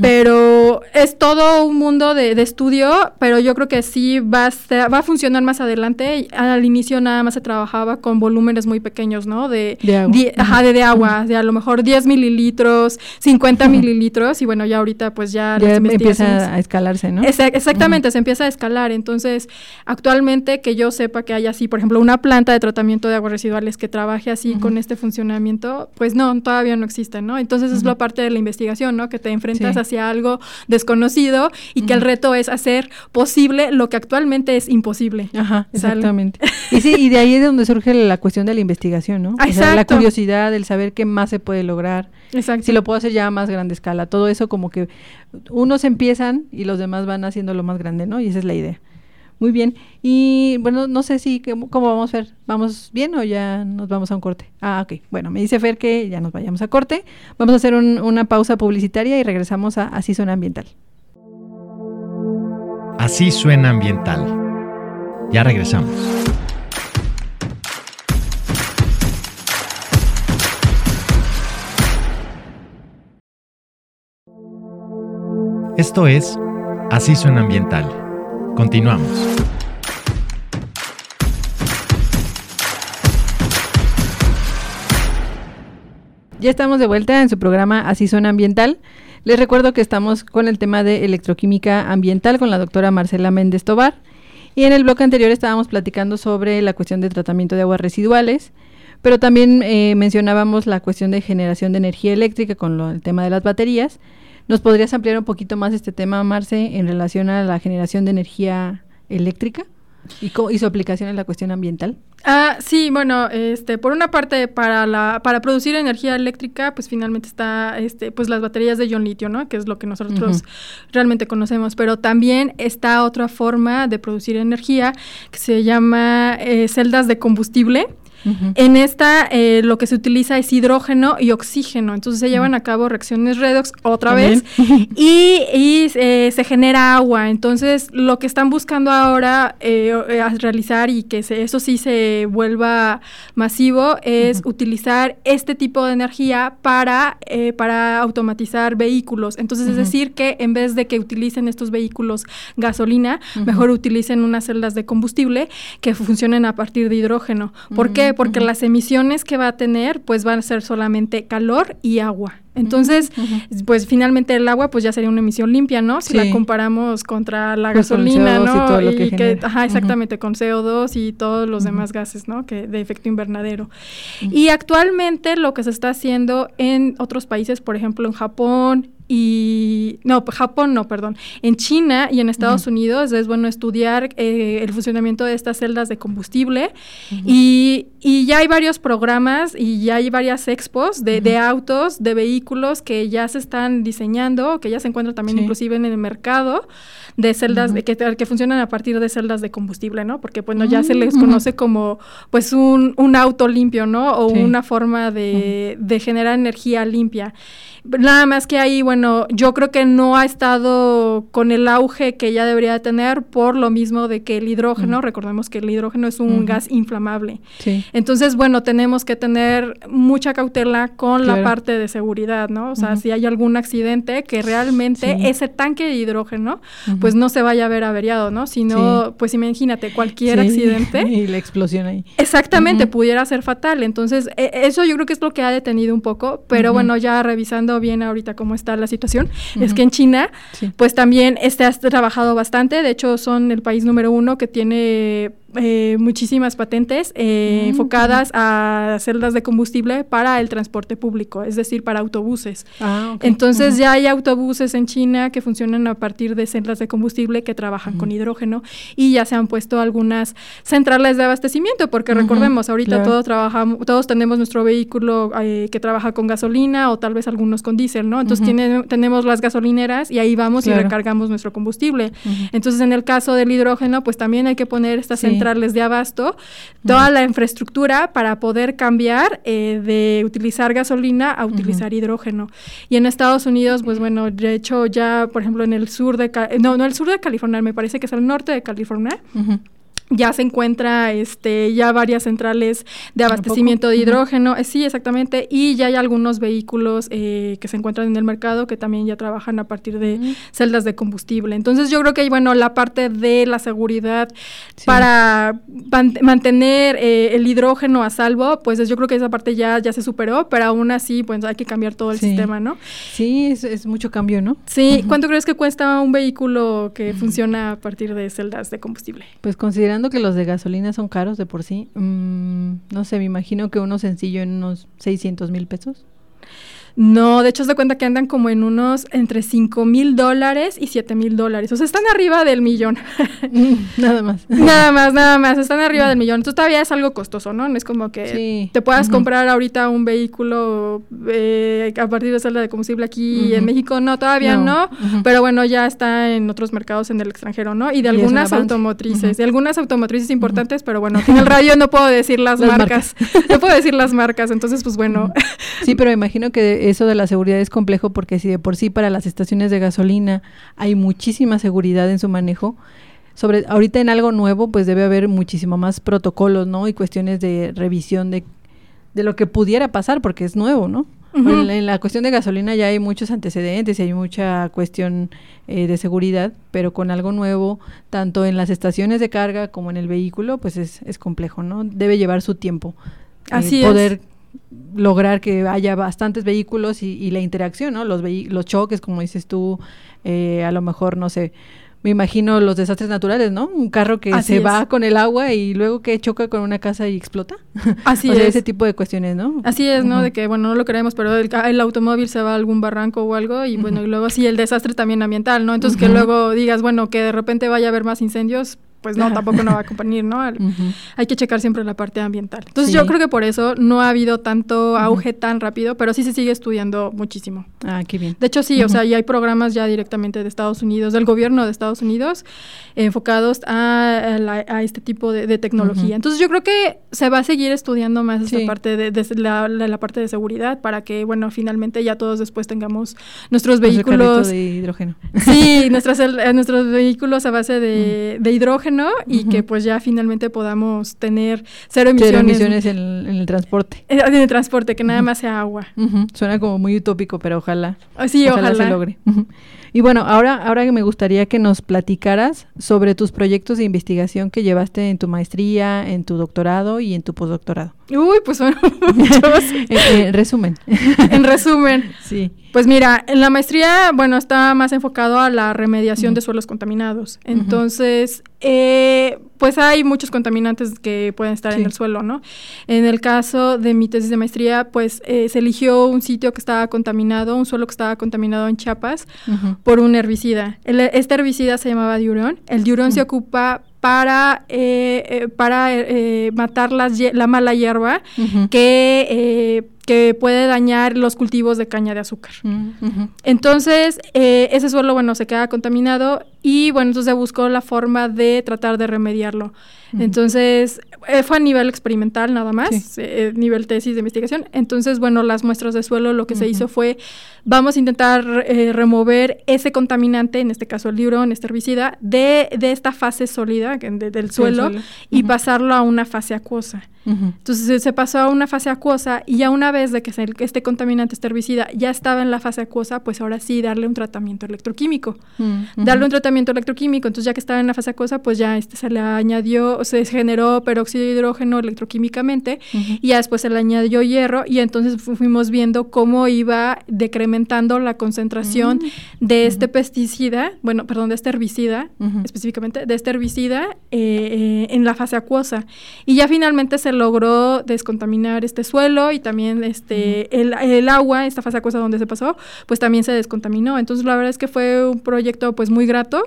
Pero es todo un mundo de, estudio, pero yo creo que sí va a, va a funcionar más adelante. Al inicio nada más se trabajaba con volúmenes muy pequeños, ¿no? De, agua. ajá, de, agua, de a lo mejor 10 mililitros, 50 mililitros, y bueno, ya ahorita pues ya, ya empieza a escalarse, ¿no? exactamente, se empieza a escalar. Entonces, actualmente que yo sepa que hay así, por ejemplo, una planta de tratamiento de aguas residuales que trabaje así con este funcionamiento, pues no, todavía no existe, ¿no? Entonces es la parte de la investigación, ¿no? Que te enfrentas hacia algo desconocido y que el reto es hacer posible lo que actualmente es imposible. Ajá, exactamente. (laughs) y sí, y de ahí es donde surge la cuestión de la investigación, ¿no? Exacto. la curiosidad, el saber qué más se puede lograr. Exacto. Si lo puedo hacer ya a más grande escala. Todo eso como que unos empiezan y los demás van haciendo lo más grande, ¿no? Y esa es la idea. Muy bien. Y bueno, no sé si, ¿cómo vamos, Fer? ¿Vamos bien o ya nos vamos a un corte? Ah, ok. Bueno, me dice Fer que ya nos vayamos a corte. Vamos a hacer una pausa publicitaria y regresamos a Así suena ambiental. Así suena ambiental. Ya regresamos. Esto es Así suena ambiental. Continuamos. Ya estamos de vuelta en su programa Así suena ambiental. Les recuerdo que estamos con el tema de electroquímica ambiental con la doctora Marcela Méndez Tobar. Y en el bloque anterior estábamos platicando sobre la cuestión de tratamiento de aguas residuales, pero también eh, mencionábamos la cuestión de generación de energía eléctrica con el tema de las baterías. ¿Nos podrías ampliar un poquito más este tema, Marce, en relación a la generación de energía eléctrica y, y su aplicación en la cuestión ambiental? Ah, sí, bueno, este, por una parte, para la, para producir energía eléctrica, pues finalmente está, este, pues las baterías de ion litio, ¿no? Que es lo que nosotros realmente conocemos. Pero también está otra forma de producir energía que se llama eh, celdas de combustible en esta eh, lo que se utiliza es hidrógeno y oxígeno, entonces se llevan a cabo reacciones redox otra vez (laughs) y, eh, se genera agua. Entonces lo que están buscando ahora eh, realizar y que eso sí se vuelva masivo es utilizar este tipo de energía para, para automatizar vehículos. Entonces es decir que en vez de que utilicen estos vehículos gasolina, mejor utilicen unas celdas de combustible que funcionen a partir de hidrógeno. ¿Por qué? Porque las emisiones que va a tener, pues van a ser solamente calor y agua. Entonces, pues finalmente el agua, pues ya sería una emisión limpia, ¿no? Si la comparamos contra la pues gasolina, ¿no? Y, que, ajá, exactamente, con CO2 y todos los demás gases, ¿no? Que de efecto invernadero. Y actualmente lo que se está haciendo en otros países, por ejemplo, en Japón, y no, Japón no, perdón. En China y en Estados Unidos es bueno estudiar eh, el funcionamiento de estas celdas de combustible. Y, y, ya hay varios programas y ya hay varias expos de, de, autos, de vehículos que ya se están diseñando, que ya se encuentran también inclusive en el mercado de celdas de, que, que, funcionan a partir de celdas de combustible, ¿no? Porque bueno, ya se les conoce como pues un, un auto limpio, ¿no? O una forma de, de generar energía limpia. Nada más que ahí, bueno, yo creo que no ha estado con el auge que ya debería tener por lo mismo de que el hidrógeno, recordemos que el hidrógeno es un gas inflamable. Sí. Entonces, bueno, tenemos que tener mucha cautela con la parte de seguridad, ¿no? O sea, si hay algún accidente que realmente ese tanque de hidrógeno, pues no se vaya a ver averiado, ¿no? Sino, pues imagínate, cualquier accidente. (laughs) Y la explosión ahí. Exactamente, pudiera ser fatal. Entonces, e, eso yo creo que es lo que ha detenido un poco, pero bueno, ya revisando bien ahorita cómo está la situación, es que en China, pues también este ha trabajado bastante, de hecho son el país número uno que tiene eh, muchísimas patentes eh, mm, enfocadas a celdas de combustible para el transporte público, es decir, para autobuses. Ah, Entonces ya hay autobuses en China que funcionan a partir de celdas de combustible que trabajan con hidrógeno y ya se han puesto algunas centrales de abastecimiento, porque recordemos, ahorita todos trabajamos, todos tenemos nuestro vehículo eh, que trabaja con gasolina o tal vez algunos con diésel, ¿no? Entonces tenemos las gasolineras y ahí vamos y recargamos nuestro combustible. Entonces en el caso del hidrógeno, pues también hay que poner estas centrales de abasto, toda la infraestructura para poder cambiar eh, de utilizar gasolina a utilizar hidrógeno. Y en Estados Unidos, pues bueno, de hecho ya, por ejemplo, en el sur de, no, no el sur de California, me parece que es el norte de California ya se encuentra este ya varias centrales de abastecimiento de hidrógeno, eh, sí, exactamente, y ya hay algunos vehículos eh, que se encuentran en el mercado que también ya trabajan a partir de celdas de combustible. Entonces yo creo que bueno, la parte de la seguridad para mantener eh, el hidrógeno a salvo, pues yo creo que esa parte ya, ya se superó, pero aún así pues hay que cambiar todo el sistema, ¿no? Sí, es, es, mucho cambio, ¿no? Sí, ¿cuánto crees que cuesta un vehículo que funciona a partir de celdas de combustible? Pues considerando que los de gasolina son caros de por sí, mm, no sé, me imagino que uno sencillo en unos 600 mil pesos. No, de hecho se cuenta que andan como en unos entre 5 mil dólares y 7 mil dólares. O sea, están arriba del millón. (laughs) nada más. (laughs) nada más, nada más. Están arriba del millón. Entonces todavía es algo costoso, ¿no? No es como que te puedas comprar ahorita un vehículo eh, a partir de salda de combustible aquí en México. No, todavía no. Pero bueno, ya está en otros mercados en el extranjero, ¿no? Y de algunas automotrices. De algunas automotrices importantes, pero bueno, en el radio no puedo decir las, marcas. (laughs) no puedo decir las marcas. Entonces, pues bueno. Sí, pero imagino que eso de la seguridad es complejo porque si de por sí para las estaciones de gasolina hay muchísima seguridad en su manejo, sobre ahorita en algo nuevo pues debe haber muchísimo más protocolos, ¿no? Y cuestiones de revisión de, de lo que pudiera pasar porque es nuevo, ¿no? en, la cuestión de gasolina ya hay muchos antecedentes y hay mucha cuestión eh, de seguridad, pero con algo nuevo, tanto en las estaciones de carga como en el vehículo, pues es, es complejo, ¿no? Debe llevar su tiempo. Eh, Así poder lograr que haya bastantes vehículos y, la interacción, ¿no? Los, los choques, como dices tú, eh, a lo mejor, no sé, me imagino los desastres naturales, ¿no? Un carro que se va con el agua y luego que choca con una casa y explota. (laughs) Así es. ese tipo de cuestiones, ¿no? Así es, ¿no? De que, bueno, no lo creemos, pero el, automóvil se va a algún barranco o algo y, bueno, y luego sí, el desastre también ambiental, ¿no? Entonces que luego digas, bueno, que de repente vaya a haber más incendios, pues no, tampoco no va a (laughs) acompañar, ¿no? Hay que checar siempre la parte ambiental. Entonces yo creo que por eso no ha habido tanto auge tan rápido, pero sí se sigue estudiando muchísimo. Ah, qué bien. De hecho sí, o sea, y hay programas ya directamente de Estados Unidos, del gobierno de Estados Unidos, enfocados a, a, este tipo de, tecnología. Entonces yo creo que se va a seguir estudiando más esta parte de, la, la, parte de seguridad para que, bueno, finalmente ya todos después tengamos nuestros vehículos... de hidrógeno. Sí, (laughs) nuestras, eh, nuestros vehículos a base de, de hidrógeno y que pues ya finalmente podamos tener cero emisiones. emisiones en, el transporte. En, el transporte, que nada más sea agua. Suena como muy utópico, pero ojalá, ah, sí, ojalá, se logre. Y bueno, ahora, ahora me gustaría que nos platicaras sobre tus proyectos de investigación que llevaste en tu maestría, en tu doctorado y en tu postdoctorado. Uy, pues son (laughs) muchos. (laughs) en resumen. en resumen. Sí. Pues mira, en la maestría, bueno, está más enfocado a la remediación de suelos contaminados. Entonces, eh, pues hay muchos contaminantes que pueden estar en el suelo, ¿no? En el caso de mi tesis de maestría, pues eh, se eligió un sitio que estaba contaminado, un suelo que estaba contaminado en Chiapas por un herbicida. este herbicida se llamaba diurón. El diurón se ocupa para, eh, para matar la mala hierba que que puede dañar los cultivos de caña de azúcar. Entonces, eh, ese suelo, bueno, se queda contaminado y, bueno, entonces se buscó la forma de tratar de remediarlo. Entonces, eh, fue a nivel experimental nada más, eh, nivel tesis de investigación. Entonces, bueno, las muestras de suelo lo que se hizo fue, vamos a intentar remover ese contaminante, en este caso el librón, este herbicida, de, de esta fase sólida del suelo, y pasarlo a una fase acuosa. Entonces se pasó a una fase acuosa y ya una vez de que este contaminante, este herbicida, ya estaba en la fase acuosa, pues ahora sí darle un tratamiento electroquímico. Mm, darle un tratamiento electroquímico. Entonces ya que estaba en la fase acuosa, pues ya este se le añadió, se generó peróxido de hidrógeno electroquímicamente y ya después se le añadió hierro y entonces fuimos viendo cómo iba decrementando la concentración mm, de este pesticida, bueno, perdón, de este herbicida, específicamente, de este herbicida eh, eh, en la fase acuosa. Y ya finalmente se logró descontaminar este suelo y también este el, el, agua, esta fase acuosa donde se pasó, pues también se descontaminó. Entonces la verdad es que fue un proyecto pues muy grato,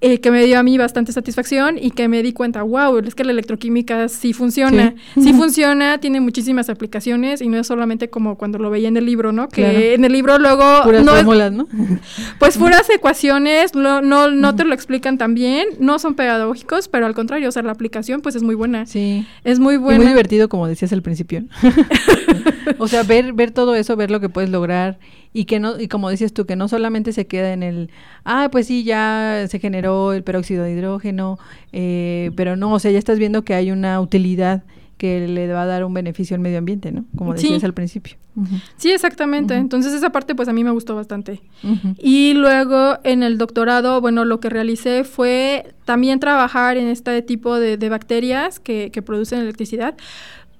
eh, que me dio a mí bastante satisfacción y que me di cuenta, wow, es que la electroquímica sí funciona, sí, funciona, tiene muchísimas aplicaciones y no es solamente como cuando lo veía en el libro, ¿no? Que en el libro luego... no ¿no? Pues puras ecuaciones, no, no, no te lo explican tan bien, no son pedagógicos, pero al contrario, o sea, la aplicación pues es muy buena. Sí. Es muy buena. muy divertido, como decías al principio. (laughs) o sea, ver, ver todo eso, ver lo que puedes lograr y que no, y como decías tú, que no solamente se queda en el, ah, pues sí, ya se generó el peróxido de hidrógeno, eh, pero no, o sea, ya estás viendo que hay una utilidad que le va a dar un beneficio al medio ambiente, ¿no? Como decías al principio. Sí, exactamente. Entonces esa parte pues a mí me gustó bastante. Y luego en el doctorado, bueno, lo que realicé fue también trabajar en este tipo de, bacterias que, que producen electricidad,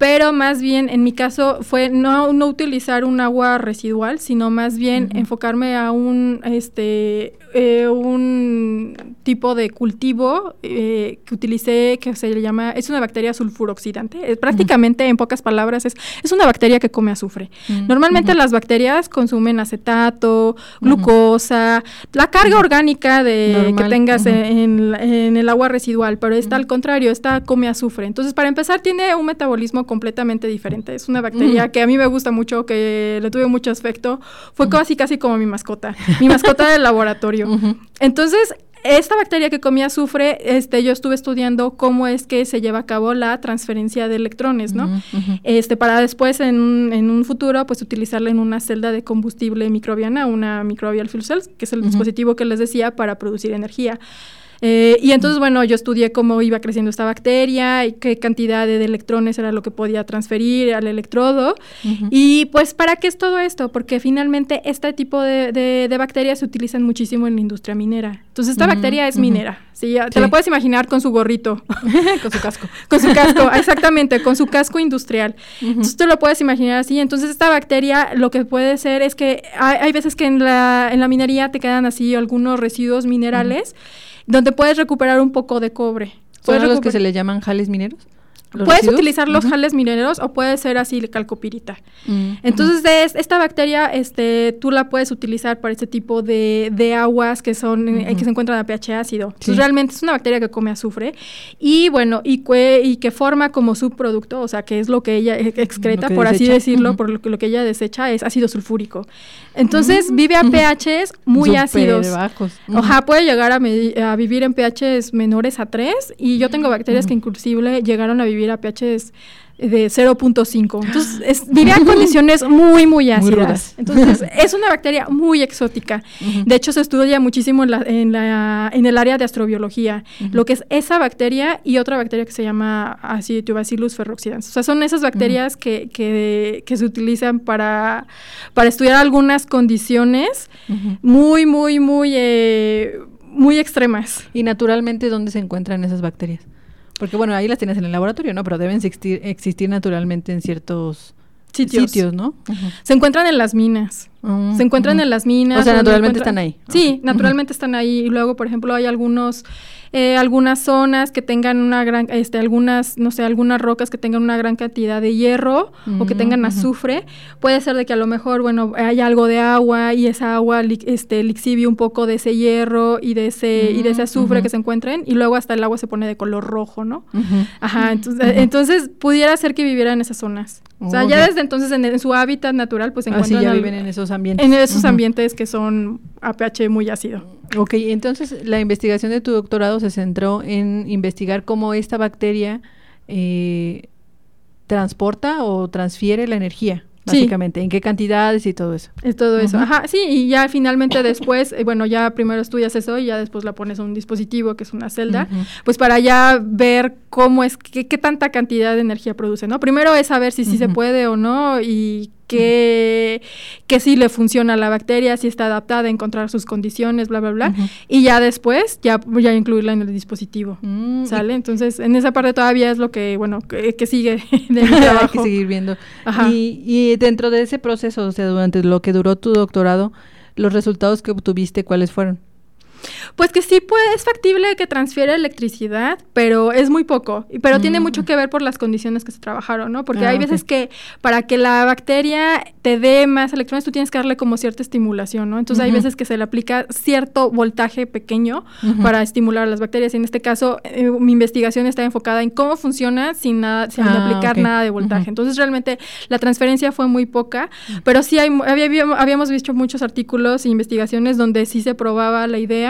pero más bien en mi caso fue no, no utilizar un agua residual, sino más bien enfocarme a un, este, eh, un tipo de cultivo eh, que utilicé que se le llama, es una bacteria sulfuroxidante. prácticamente, en pocas palabras, es, es una bacteria que come azufre. Mm, Normalmente las bacterias consumen acetato, glucosa, la carga orgánica de que tengas en, el agua residual, pero esta al contrario, esta come azufre. Entonces, para empezar, tiene un metabolismo completamente diferente. Es una bacteria que a mí me gusta mucho, que le tuve mucho afecto. Fue casi, casi como mi mascota, mi mascota del (laughs) laboratorio. Entonces, esta bacteria que comía azufre, este, yo estuve estudiando cómo es que se lleva a cabo la transferencia de electrones, ¿no? Este, para después en, un futuro, pues utilizarla en una celda de combustible microbiana, una microbial fuel cell, que es el dispositivo que les decía para producir energía. Eh, y entonces, bueno, yo estudié cómo iba creciendo esta bacteria y qué cantidad de electrones era lo que podía transferir al electrodo. Y pues, ¿para qué es todo esto? Porque finalmente este tipo de, bacterias se utilizan muchísimo en la industria minera. Entonces, esta bacteria es minera. ¿sí? Te la puedes imaginar con su gorrito. (laughs) con su casco. con su casco, (laughs) exactamente, con su casco industrial. Entonces, tú lo puedes imaginar así. Entonces, esta bacteria lo que puede ser es que hay, veces que en la, en la minería te quedan así algunos residuos minerales donde puedes recuperar un poco de cobre. ¿Son los que se le llaman jales mineros? Puedes utilizar los jales mineros o puede ser así calcopirita. Mm, Entonces, de esta bacteria, este, tú la puedes utilizar para este tipo de, de aguas que son, eh, que se encuentran a pH ácido. Entonces, realmente es una bacteria que come azufre y bueno, y, y que forma como subproducto, o sea, que es lo que ella excreta, por así decirlo, por lo que, lo que ella desecha es ácido sulfúrico. Entonces, mm. vive a pHs muy ácidos. Bajos. Ojalá puede llegar a, a, vivir en pHs menores a 3 y yo tengo bacterias que inclusive llegaron a vivir a pHs de 0.5. Entonces, (gasps) es, vive en condiciones muy, muy ácidas. Entonces, (laughs) es una bacteria muy exótica. De hecho, se estudia muchísimo en, la, en, la, en el área de astrobiología, lo que es esa bacteria y otra bacteria que se llama Acidobacillus ferroxidans. O sea, son esas bacterias que, que, que, se utilizan para, para estudiar algunas condiciones muy, muy, muy, eh, muy extremas. ¿Y naturalmente dónde se encuentran esas bacterias? Porque bueno, ahí las tienes en el laboratorio, ¿no? Pero deben existir, existir naturalmente en ciertos sitios, ¿no? Se encuentran en las minas. Mm, se encuentran en las minas. O sea, naturalmente están ahí. Sí, naturalmente están ahí. Y luego, por ejemplo, hay algunos eh, algunas zonas que tengan una gran, este, algunas, no sé, algunas rocas que tengan una gran cantidad de hierro o que tengan azufre. Puede ser de que a lo mejor, bueno, hay algo de agua y esa agua este, lixivie un poco de ese hierro y de ese, y de ese azufre que se encuentren y luego hasta el agua se pone de color rojo, ¿no? Ajá, entonces, entonces pudiera ser que viviera en esas zonas. O sea, ya desde entonces en, su hábitat natural, pues se encuentran. ya viven en esos ambientes. En esos ambientes que son a pH muy ácido. Ok, entonces la investigación de tu doctorado se centró en investigar cómo esta bacteria eh, transporta o transfiere la energía básicamente, en qué cantidades y todo eso. Es todo eso, ajá, sí, y ya finalmente (coughs) después, eh, bueno, ya primero estudias eso y ya después la pones a un dispositivo que es una celda, pues para ya ver cómo es, qué, qué, tanta cantidad de energía produce, ¿no? Primero es saber si sí se puede o no y que, que sí le funciona a la bacteria, si está adaptada a encontrar sus condiciones, bla, bla, bla. Y ya después, ya, ya incluirla en el dispositivo. Mm, ¿Sale? Entonces, en esa parte todavía es lo que, bueno, que, sigue (laughs) de mi trabajo. (laughs) Hay que seguir viendo. Y, y dentro de ese proceso, o sea, durante lo que duró tu doctorado, los resultados que obtuviste, ¿cuáles fueron? Pues que sí puede, es factible que transfiera electricidad, pero es muy poco. Pero tiene mm. mucho que ver por las condiciones que se trabajaron, ¿no? Porque hay ah, veces que para que la bacteria te dé más electrones, tú tienes que darle como cierta estimulación, ¿no? Entonces hay veces que se le aplica cierto voltaje pequeño para estimular a las bacterias. Y en este caso, eh, mi investigación está enfocada en cómo funciona sin nada, sin ah, aplicar nada de voltaje. Entonces realmente la transferencia fue muy poca, pero sí hay, habíamos visto muchos artículos e investigaciones donde sí se probaba la idea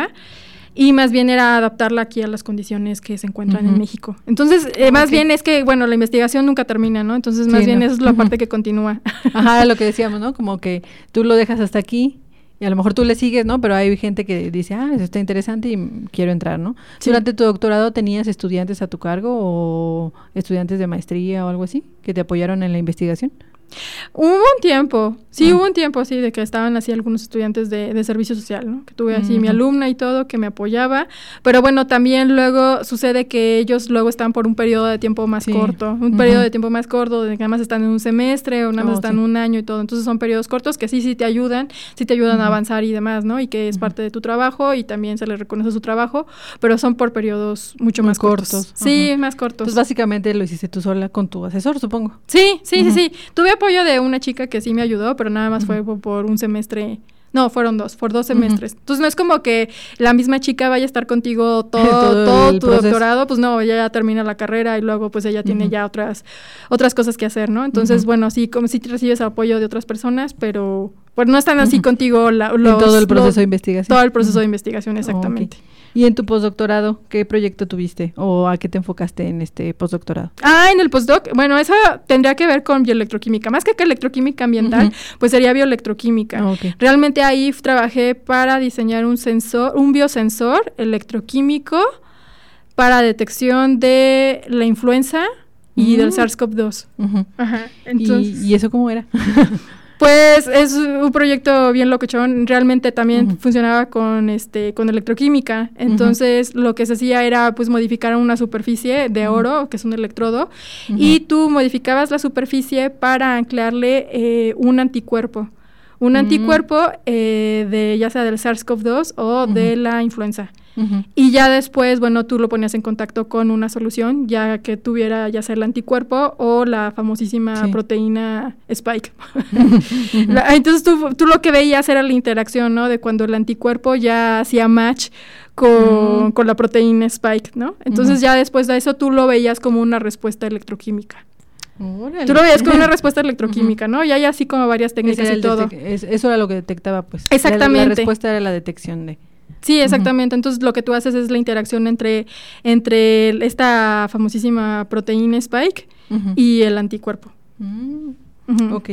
y más bien era adaptarla aquí a las condiciones que se encuentran en México. Entonces, eh, más bien es que, bueno, la investigación nunca termina, ¿no? Entonces, más bien esa es la parte que continúa. Ajá, lo que decíamos, ¿no? Como que tú lo dejas hasta aquí y a lo mejor tú le sigues, ¿no? Pero hay gente que dice, ah, eso está interesante y quiero entrar, ¿no? ¿Durante tu doctorado tenías estudiantes a tu cargo o estudiantes de maestría o algo así que te apoyaron en la investigación? Hubo un tiempo, sí, hubo un tiempo así de que estaban así algunos estudiantes de, de servicio social, ¿no? Que tuve así mi alumna y todo que me apoyaba, pero bueno, también luego sucede que ellos luego están por un periodo de tiempo más corto, un periodo de tiempo más corto, de que nada más están en un semestre o nada más oh, están un año y todo, entonces son periodos cortos que sí, sí te ayudan, sí te ayudan a avanzar y demás, ¿no? Y que es parte de tu trabajo y también se les reconoce su trabajo, pero son por periodos mucho más cortos. Sí, más cortos. Entonces básicamente lo hiciste tú sola con tu asesor, supongo. Sí, sí, sí, sí. Tuve apoyo de una chica que sí me ayudó, pero nada más fue por, un semestre. No, fueron dos, por dos semestres. Entonces no es como que la misma chica vaya a estar contigo (laughs) todo, todo, tu doctorado, pues no, ella ya termina la carrera y luego pues ella tiene ya otras, otras cosas que hacer, ¿no? Entonces, bueno, sí, como si recibes apoyo de otras personas, pero pues no están así contigo la, todo el proceso de investigación. Todo el proceso de investigación, exactamente. ¿Y en tu postdoctorado qué proyecto tuviste o a qué te enfocaste en este postdoctorado? Ah, en el postdoc, bueno, eso tendría que ver con bioelectroquímica, más que que electroquímica ambiental, pues sería bioelectroquímica. Ah, Realmente ahí trabajé para diseñar un sensor, un biosensor electroquímico para detección de la influenza y del mm. SARS-CoV-2. Ajá. Entonces, ¿Y, ¿Y, eso cómo era? (laughs) Pues es un proyecto bien locochón. Realmente también funcionaba con este con electroquímica. Entonces lo que se hacía era pues modificar una superficie de oro, que es un electrodo, y tú modificabas la superficie para anclarle eh, un anticuerpo. Un anticuerpo eh, de ya sea del SARS-CoV-2 o de la influenza. Y ya después, bueno, tú lo ponías en contacto con una solución, ya que tuviera ya sea el anticuerpo o la famosísima proteína Spike. (laughs) entonces tú, tú, lo que veías era la interacción, ¿no? De cuando el anticuerpo ya hacía match con, con la proteína Spike, ¿no? Entonces ya después de eso tú lo veías como una respuesta electroquímica. Tú lo veías como una (laughs) respuesta electroquímica, ¿no? Y hay así como varias técnicas y todo. eso era lo que detectaba, pues. Exactamente. la respuesta era la detección de... Sí, exactamente. Entonces lo que tú haces es la interacción entre, entre esta famosísima proteína Spike y el anticuerpo. Mm. Ok.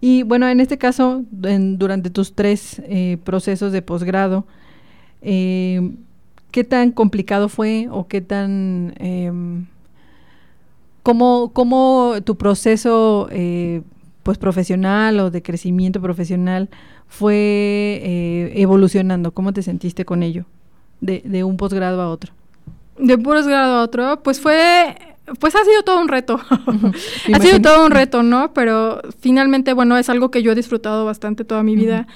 Y bueno, en este caso, durante tus tres eh, procesos de posgrado, eh, ¿qué tan complicado fue o qué tan... Em, cómo, cómo, tu proceso eh, pues profesional o de crecimiento profesional fue eh, evolucionando? ¿Cómo te sentiste con ello? De, de un posgrado a otro. De un posgrado a otro, pues fue pues ha sido todo un reto. (laughs) (laughs) ha sido todo un reto, ¿no? Pero finalmente, bueno, es algo que yo he disfrutado bastante toda mi vida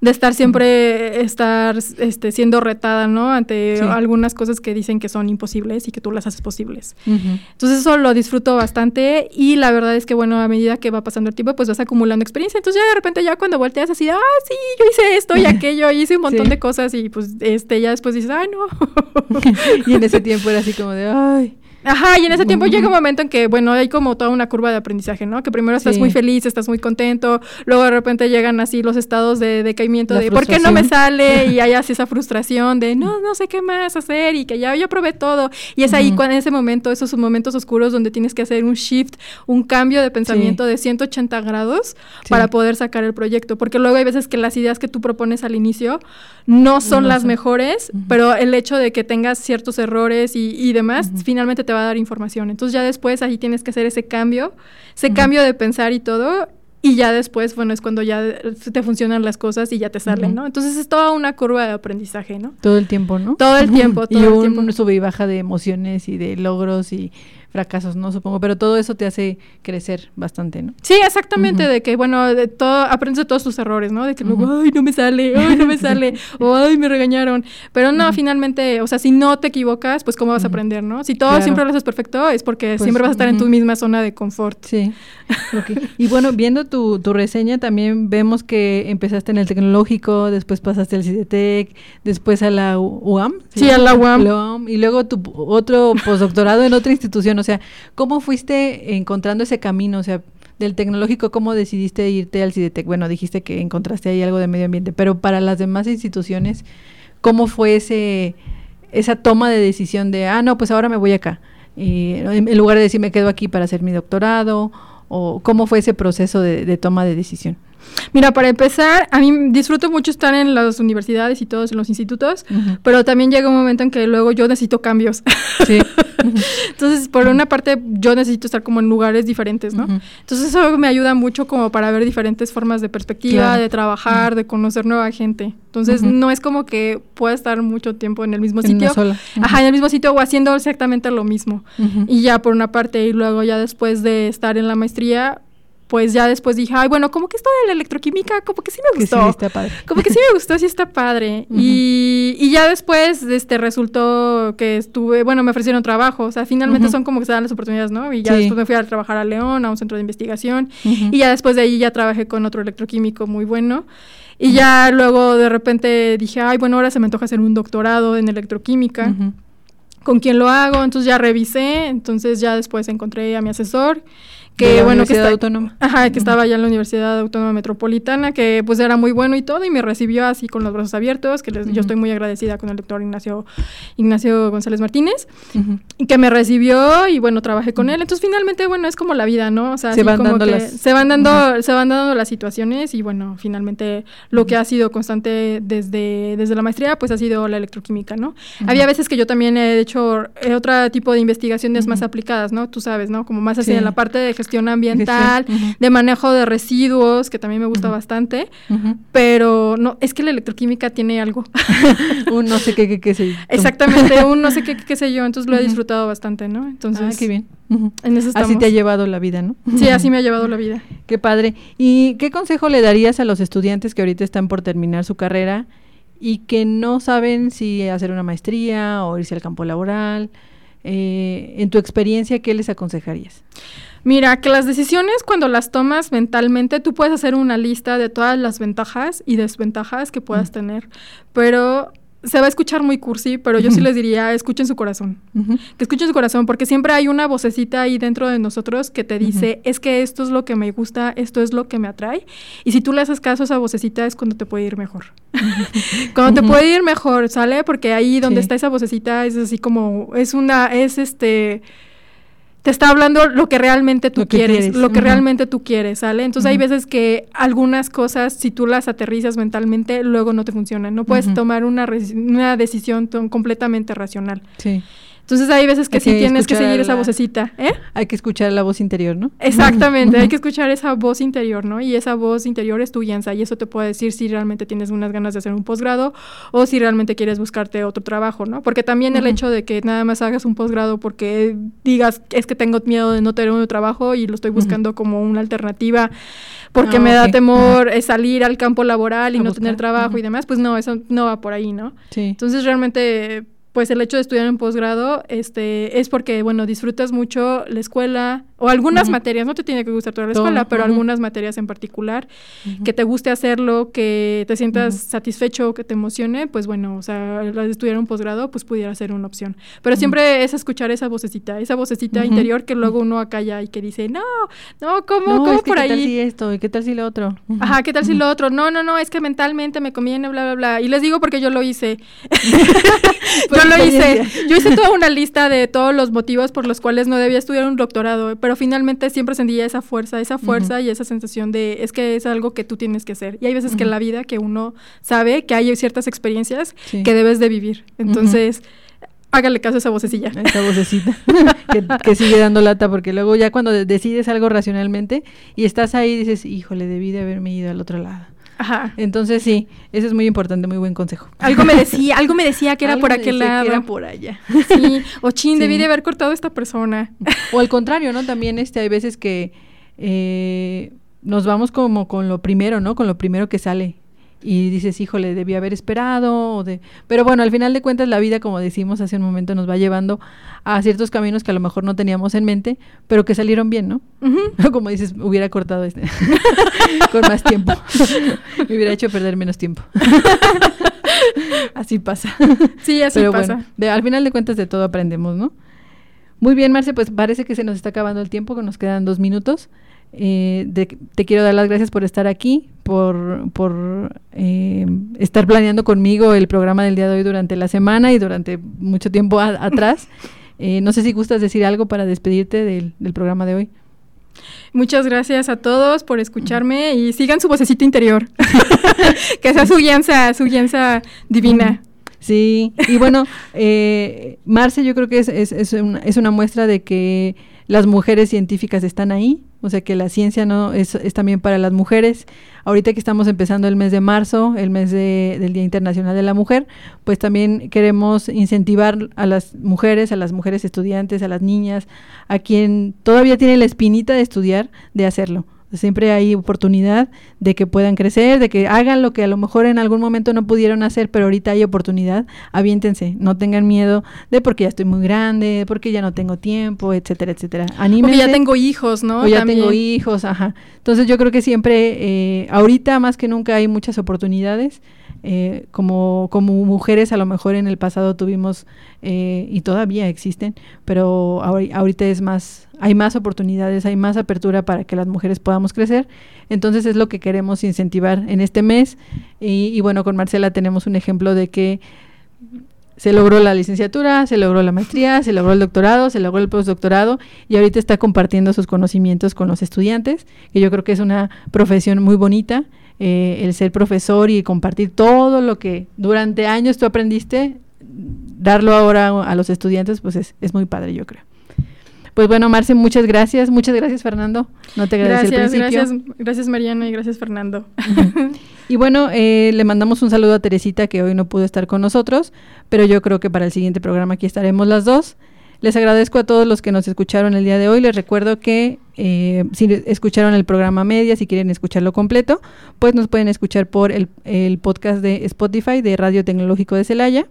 de estar siempre estar este, siendo retada, ¿no? Ante algunas cosas que dicen que son imposibles y que tú las haces posibles. Entonces eso lo disfruto bastante y la verdad es que, bueno, a medida que va pasando el tiempo, pues vas acumulando experiencia. Entonces ya de repente ya cuando volteas así, ah, sí, yo hice esto y (laughs) aquello, hice un montón de cosas y pues este ya después dices, ay, no. (laughs) y en ese tiempo era así como de, ay. Ajá, y en ese tiempo llega un momento en que, bueno, hay como toda una curva de aprendizaje, ¿no? Que primero estás muy feliz, estás muy contento, luego de repente llegan así los estados de decaimiento de ¿por qué no me sale? (laughs) Y hay así esa frustración de no, no sé qué más hacer y que ya yo probé todo. Y es ahí cuando en ese momento, esos momentos oscuros donde tienes que hacer un shift, un cambio de pensamiento de 180 grados para poder sacar el proyecto. Porque luego hay veces que las ideas que tú propones al inicio no son las mejores, pero el hecho de que tengas ciertos errores y, y demás, finalmente te va a dar información. Entonces ya después ahí tienes que hacer ese cambio, ese cambio de pensar y todo, y ya después, bueno, es cuando ya te funcionan las cosas y ya te salen, ¿no? Entonces es toda una curva de aprendizaje, ¿no? Todo el tiempo, ¿no? Todo el tiempo, todo y el tiempo. un sube y baja de emociones y de logros y fracasos, ¿no? Supongo, pero todo eso te hace crecer bastante, ¿no? Sí, exactamente, de que, bueno, de todo, aprendes de todos tus errores, ¿no? De que luego, ay, no me sale, ay, no me (laughs) sale, o ay, me regañaron. Pero no, finalmente, o sea, si no te equivocas, pues ¿cómo vas a aprender, no? Si todo siempre lo haces perfecto, es porque pues, siempre vas a estar en tu misma zona de confort. Sí. Y bueno, viendo tu, tu reseña, también vemos que empezaste en el tecnológico, después pasaste al CIDETEC, después a la UAM. Sí, a la UAM. Y luego tu otro postdoctorado en otra institución, o sea, ¿cómo fuiste encontrando ese camino? O sea, del tecnológico, ¿cómo decidiste irte al CIDETEC? Bueno, dijiste que encontraste ahí algo de medio ambiente, pero para las demás instituciones, ¿cómo fue ese, esa toma de decisión de, ah, no, pues ahora me voy acá? Y en lugar de decir me quedo aquí para hacer mi doctorado, o cómo fue ese proceso de, toma de decisión? Mira, para empezar, a mí disfruto mucho estar en las universidades y todos en los institutos, pero también llega un momento en que luego yo necesito cambios. Sí. (laughs) Entonces, por una parte, yo necesito estar como en lugares diferentes, ¿no? Entonces, eso me ayuda mucho como para ver diferentes formas de perspectiva, de trabajar, de conocer nueva gente. Entonces, no es como que pueda estar mucho tiempo en el mismo sitio. Ajá, en el mismo sitio o haciendo exactamente lo mismo. Y ya por una parte, y luego ya después de estar en la maestría, pues ya después dije, ay, bueno, como que esto de la electroquímica, como que sí me gustó. sí está padre. (laughs) Como que sí me gustó, sí está padre. (laughs) y, y, ya después, este, resultó que estuve, bueno, me ofrecieron trabajo, o sea, finalmente son como que se dan las oportunidades, ¿no? Y ya después me fui a trabajar a León, a un centro de investigación, y ya después de ahí ya trabajé con otro electroquímico muy bueno. Y ya luego de repente dije, ay, bueno, ahora se me antoja hacer un doctorado en electroquímica. ¿Con quién lo hago? Entonces ya revisé, entonces ya después encontré a mi asesor que bueno que está, autónoma. Ajá que estaba allá en la Universidad Autónoma Metropolitana que pues era muy bueno y todo y me recibió así con los brazos abiertos que yo estoy muy agradecida con el doctor Ignacio Ignacio González Martínez y que me recibió y bueno trabajé con él. Entonces finalmente bueno es como la vida no o sea se van dando las... se van dando se van dando las situaciones y bueno finalmente lo que ha sido constante desde desde la maestría pues ha sido la electroquímica no había veces que yo también he hecho eh, otro tipo de investigaciones más aplicadas no tú sabes no como más así en la parte de gestión ambiental, de manejo de residuos, que también me gusta bastante, pero no, es que la electroquímica tiene algo. (laughs) un no sé qué, qué, qué sé yo. Exactamente, (laughs) un no sé qué, qué sé yo, entonces lo he disfrutado bastante, ¿no? Entonces, ah, qué bien. así te ha llevado la vida, ¿no? Sí, así (laughs) me ha llevado la vida. Qué padre. ¿Y qué consejo le darías a los estudiantes que ahorita están por terminar su carrera y que no saben si hacer una maestría o irse al campo laboral? Eh, en tu experiencia, ¿qué les aconsejarías? Mira, que las decisiones cuando las tomas mentalmente, tú puedes hacer una lista de todas las ventajas y desventajas que puedas tener, pero se va a escuchar muy cursi, pero yo sí les diría, escuchen su corazón. Que escuchen su corazón, porque siempre hay una vocecita ahí dentro de nosotros que te dice, es que esto es lo que me gusta, esto es lo que me atrae. Y si tú le haces caso a esa vocecita es cuando te puede ir mejor. (laughs) cuando te puede ir mejor, ¿sale? Porque ahí donde está esa vocecita es así como, es una, es este te está hablando lo que realmente tú quieres, lo que realmente tú quieres, ¿sale? Entonces hay veces que algunas cosas, si tú las aterrizas mentalmente, luego no te funcionan. No puedes tomar una, una decisión completamente racional. Sí. Entonces hay veces que, sí tienes que seguir esa vocecita, ¿eh? Hay que escuchar la voz interior, ¿no? Exactamente, hay (laughs) que escuchar esa voz interior, ¿no? Y esa voz interior es tu guianza y eso te puede decir si realmente tienes unas ganas de hacer un posgrado o si realmente quieres buscarte otro trabajo, ¿no? Porque también el hecho de que nada más hagas un posgrado porque digas es que tengo miedo de no tener un trabajo y lo estoy buscando como una alternativa porque ah, me da temor salir al campo laboral y no tener trabajo y demás, pues no, eso no va por ahí, ¿no? Sí. Entonces realmente pues el hecho de estudiar en posgrado este, es porque, bueno, disfrutas mucho la escuela o algunas materias, no te tiene que gustar toda la escuela, pero algunas materias en particular, que te guste hacerlo, que te sientas satisfecho, que te emocione, pues bueno, o sea, estudiar un posgrado, pues pudiera ser una opción. Pero siempre es escuchar esa vocecita, esa vocecita interior que luego uno acalla y que dice, no, no, ¿cómo, ¿cómo por ahí? ¿Qué tal si esto? ¿Y qué tal si lo otro? Ajá, ¿qué tal si lo otro? No, no, no, es que mentalmente me conviene, bla, bla, bla. Y les digo porque yo lo hice. (laughs) yo lo hice. Yo hice toda una lista de todos los motivos por los cuales no debía estudiar un doctorado, pero finalmente siempre sentía esa fuerza, esa fuerza y esa sensación de es que es algo que tú tienes que hacer. Y hay veces que en la vida que uno sabe que hay ciertas experiencias que debes de vivir. Entonces, hágale caso a esa vocecilla. Esa vocecita (laughs) que, que, sigue dando lata, porque luego ya cuando decides algo racionalmente y estás ahí dices, híjole, debí de haberme ido al otro lado. Ajá. Entonces sí, eso es muy importante, muy buen consejo. Algo me (laughs) decía, algo me decía que era por aquel lado. Que era por allá. Sí, (laughs) o chin, debí de haber cortado a esta persona. O al contrario, ¿no? También este hay veces que eh, nos vamos como con lo primero, ¿no? Con lo primero que sale y dices, híjole, debí haber esperado, o de... pero bueno, al final de cuentas la vida, como decimos hace un momento, nos va llevando a ciertos caminos que a lo mejor no teníamos en mente, pero que salieron bien, ¿no? (laughs) como dices, hubiera cortado este (laughs) con más tiempo, me hubiera hecho perder menos tiempo. así pasa. Sí, así pasa. Bueno, al final de cuentas de todo aprendemos, ¿no? Muy bien, Marce, pues parece que se nos está acabando el tiempo, que nos quedan dos minutos. Eh, te quiero dar las gracias por estar aquí, por, por eh, estar planeando conmigo el programa del día de hoy durante la semana y durante mucho tiempo (laughs) atrás. Eh, no sé si gustas decir algo para despedirte del, del programa de hoy. Muchas gracias a todos por escucharme y sigan su vocecita interior. (laughs) (laughs) que sea su guianza, su guianza divina. Sí, y bueno, (laughs) eh, Marce yo creo que es, es, es, una, es una muestra de que las mujeres científicas están ahí, o sea que la ciencia no es, es, también para las mujeres. Ahorita que estamos empezando el mes de marzo, el mes de, del Día Internacional de la Mujer, pues también queremos incentivar a las mujeres, a las mujeres estudiantes, a las niñas, a quien todavía tiene la espinita de estudiar, de hacerlo. Siempre hay oportunidad de que puedan crecer, de que hagan lo que a lo mejor en algún momento no pudieron hacer, pero ahorita hay oportunidad. Aviéntense, no tengan miedo de porque ya estoy muy grande, porque ya no tengo tiempo, etcétera, etcétera. Anímense. Porque ya tengo hijos, ¿no? O ya También. tengo hijos, ajá. Entonces yo creo que siempre, eh, ahorita más que nunca hay muchas oportunidades. Eh, como, como mujeres a lo mejor en el pasado tuvimos eh, y todavía existen, pero ahorita es más, hay más oportunidades, hay más apertura para que las mujeres podamos crecer. Entonces es lo que queremos incentivar en este mes. Y, y bueno, con Marcela tenemos un ejemplo de que se logró la licenciatura, se logró la maestría, se logró el doctorado, se logró el postdoctorado y ahorita está compartiendo sus conocimientos con los estudiantes, que yo creo que es una profesión muy bonita eh, el ser profesor y compartir todo lo que durante años tú aprendiste, darlo ahora a los estudiantes, pues es, es muy padre, yo creo. Pues bueno, Marce, muchas gracias. Muchas gracias, Fernando. No te agradecí gracias, al principio. Gracias, gracias, Mariana, y gracias, Fernando. y bueno, eh, le mandamos un saludo a Teresita, que hoy no pudo estar con nosotros, pero yo creo que para el siguiente programa aquí estaremos las dos. Les agradezco a todos los que nos escucharon el día de hoy. Les recuerdo que eh, si escucharon el programa media, si quieren escucharlo completo, pues nos pueden escuchar por el, el podcast de Spotify de Radio Tecnológico de Celaya.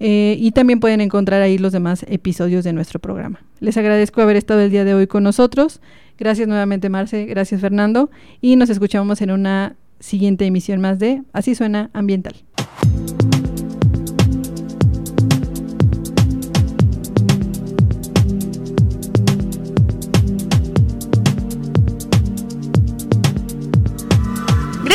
Eh, y también pueden encontrar ahí los demás episodios de nuestro programa. Les agradezco haber estado el día de hoy con nosotros. Gracias nuevamente, Marce. Gracias, Fernando. Y nos escuchamos en una siguiente emisión más de Así suena ambiental.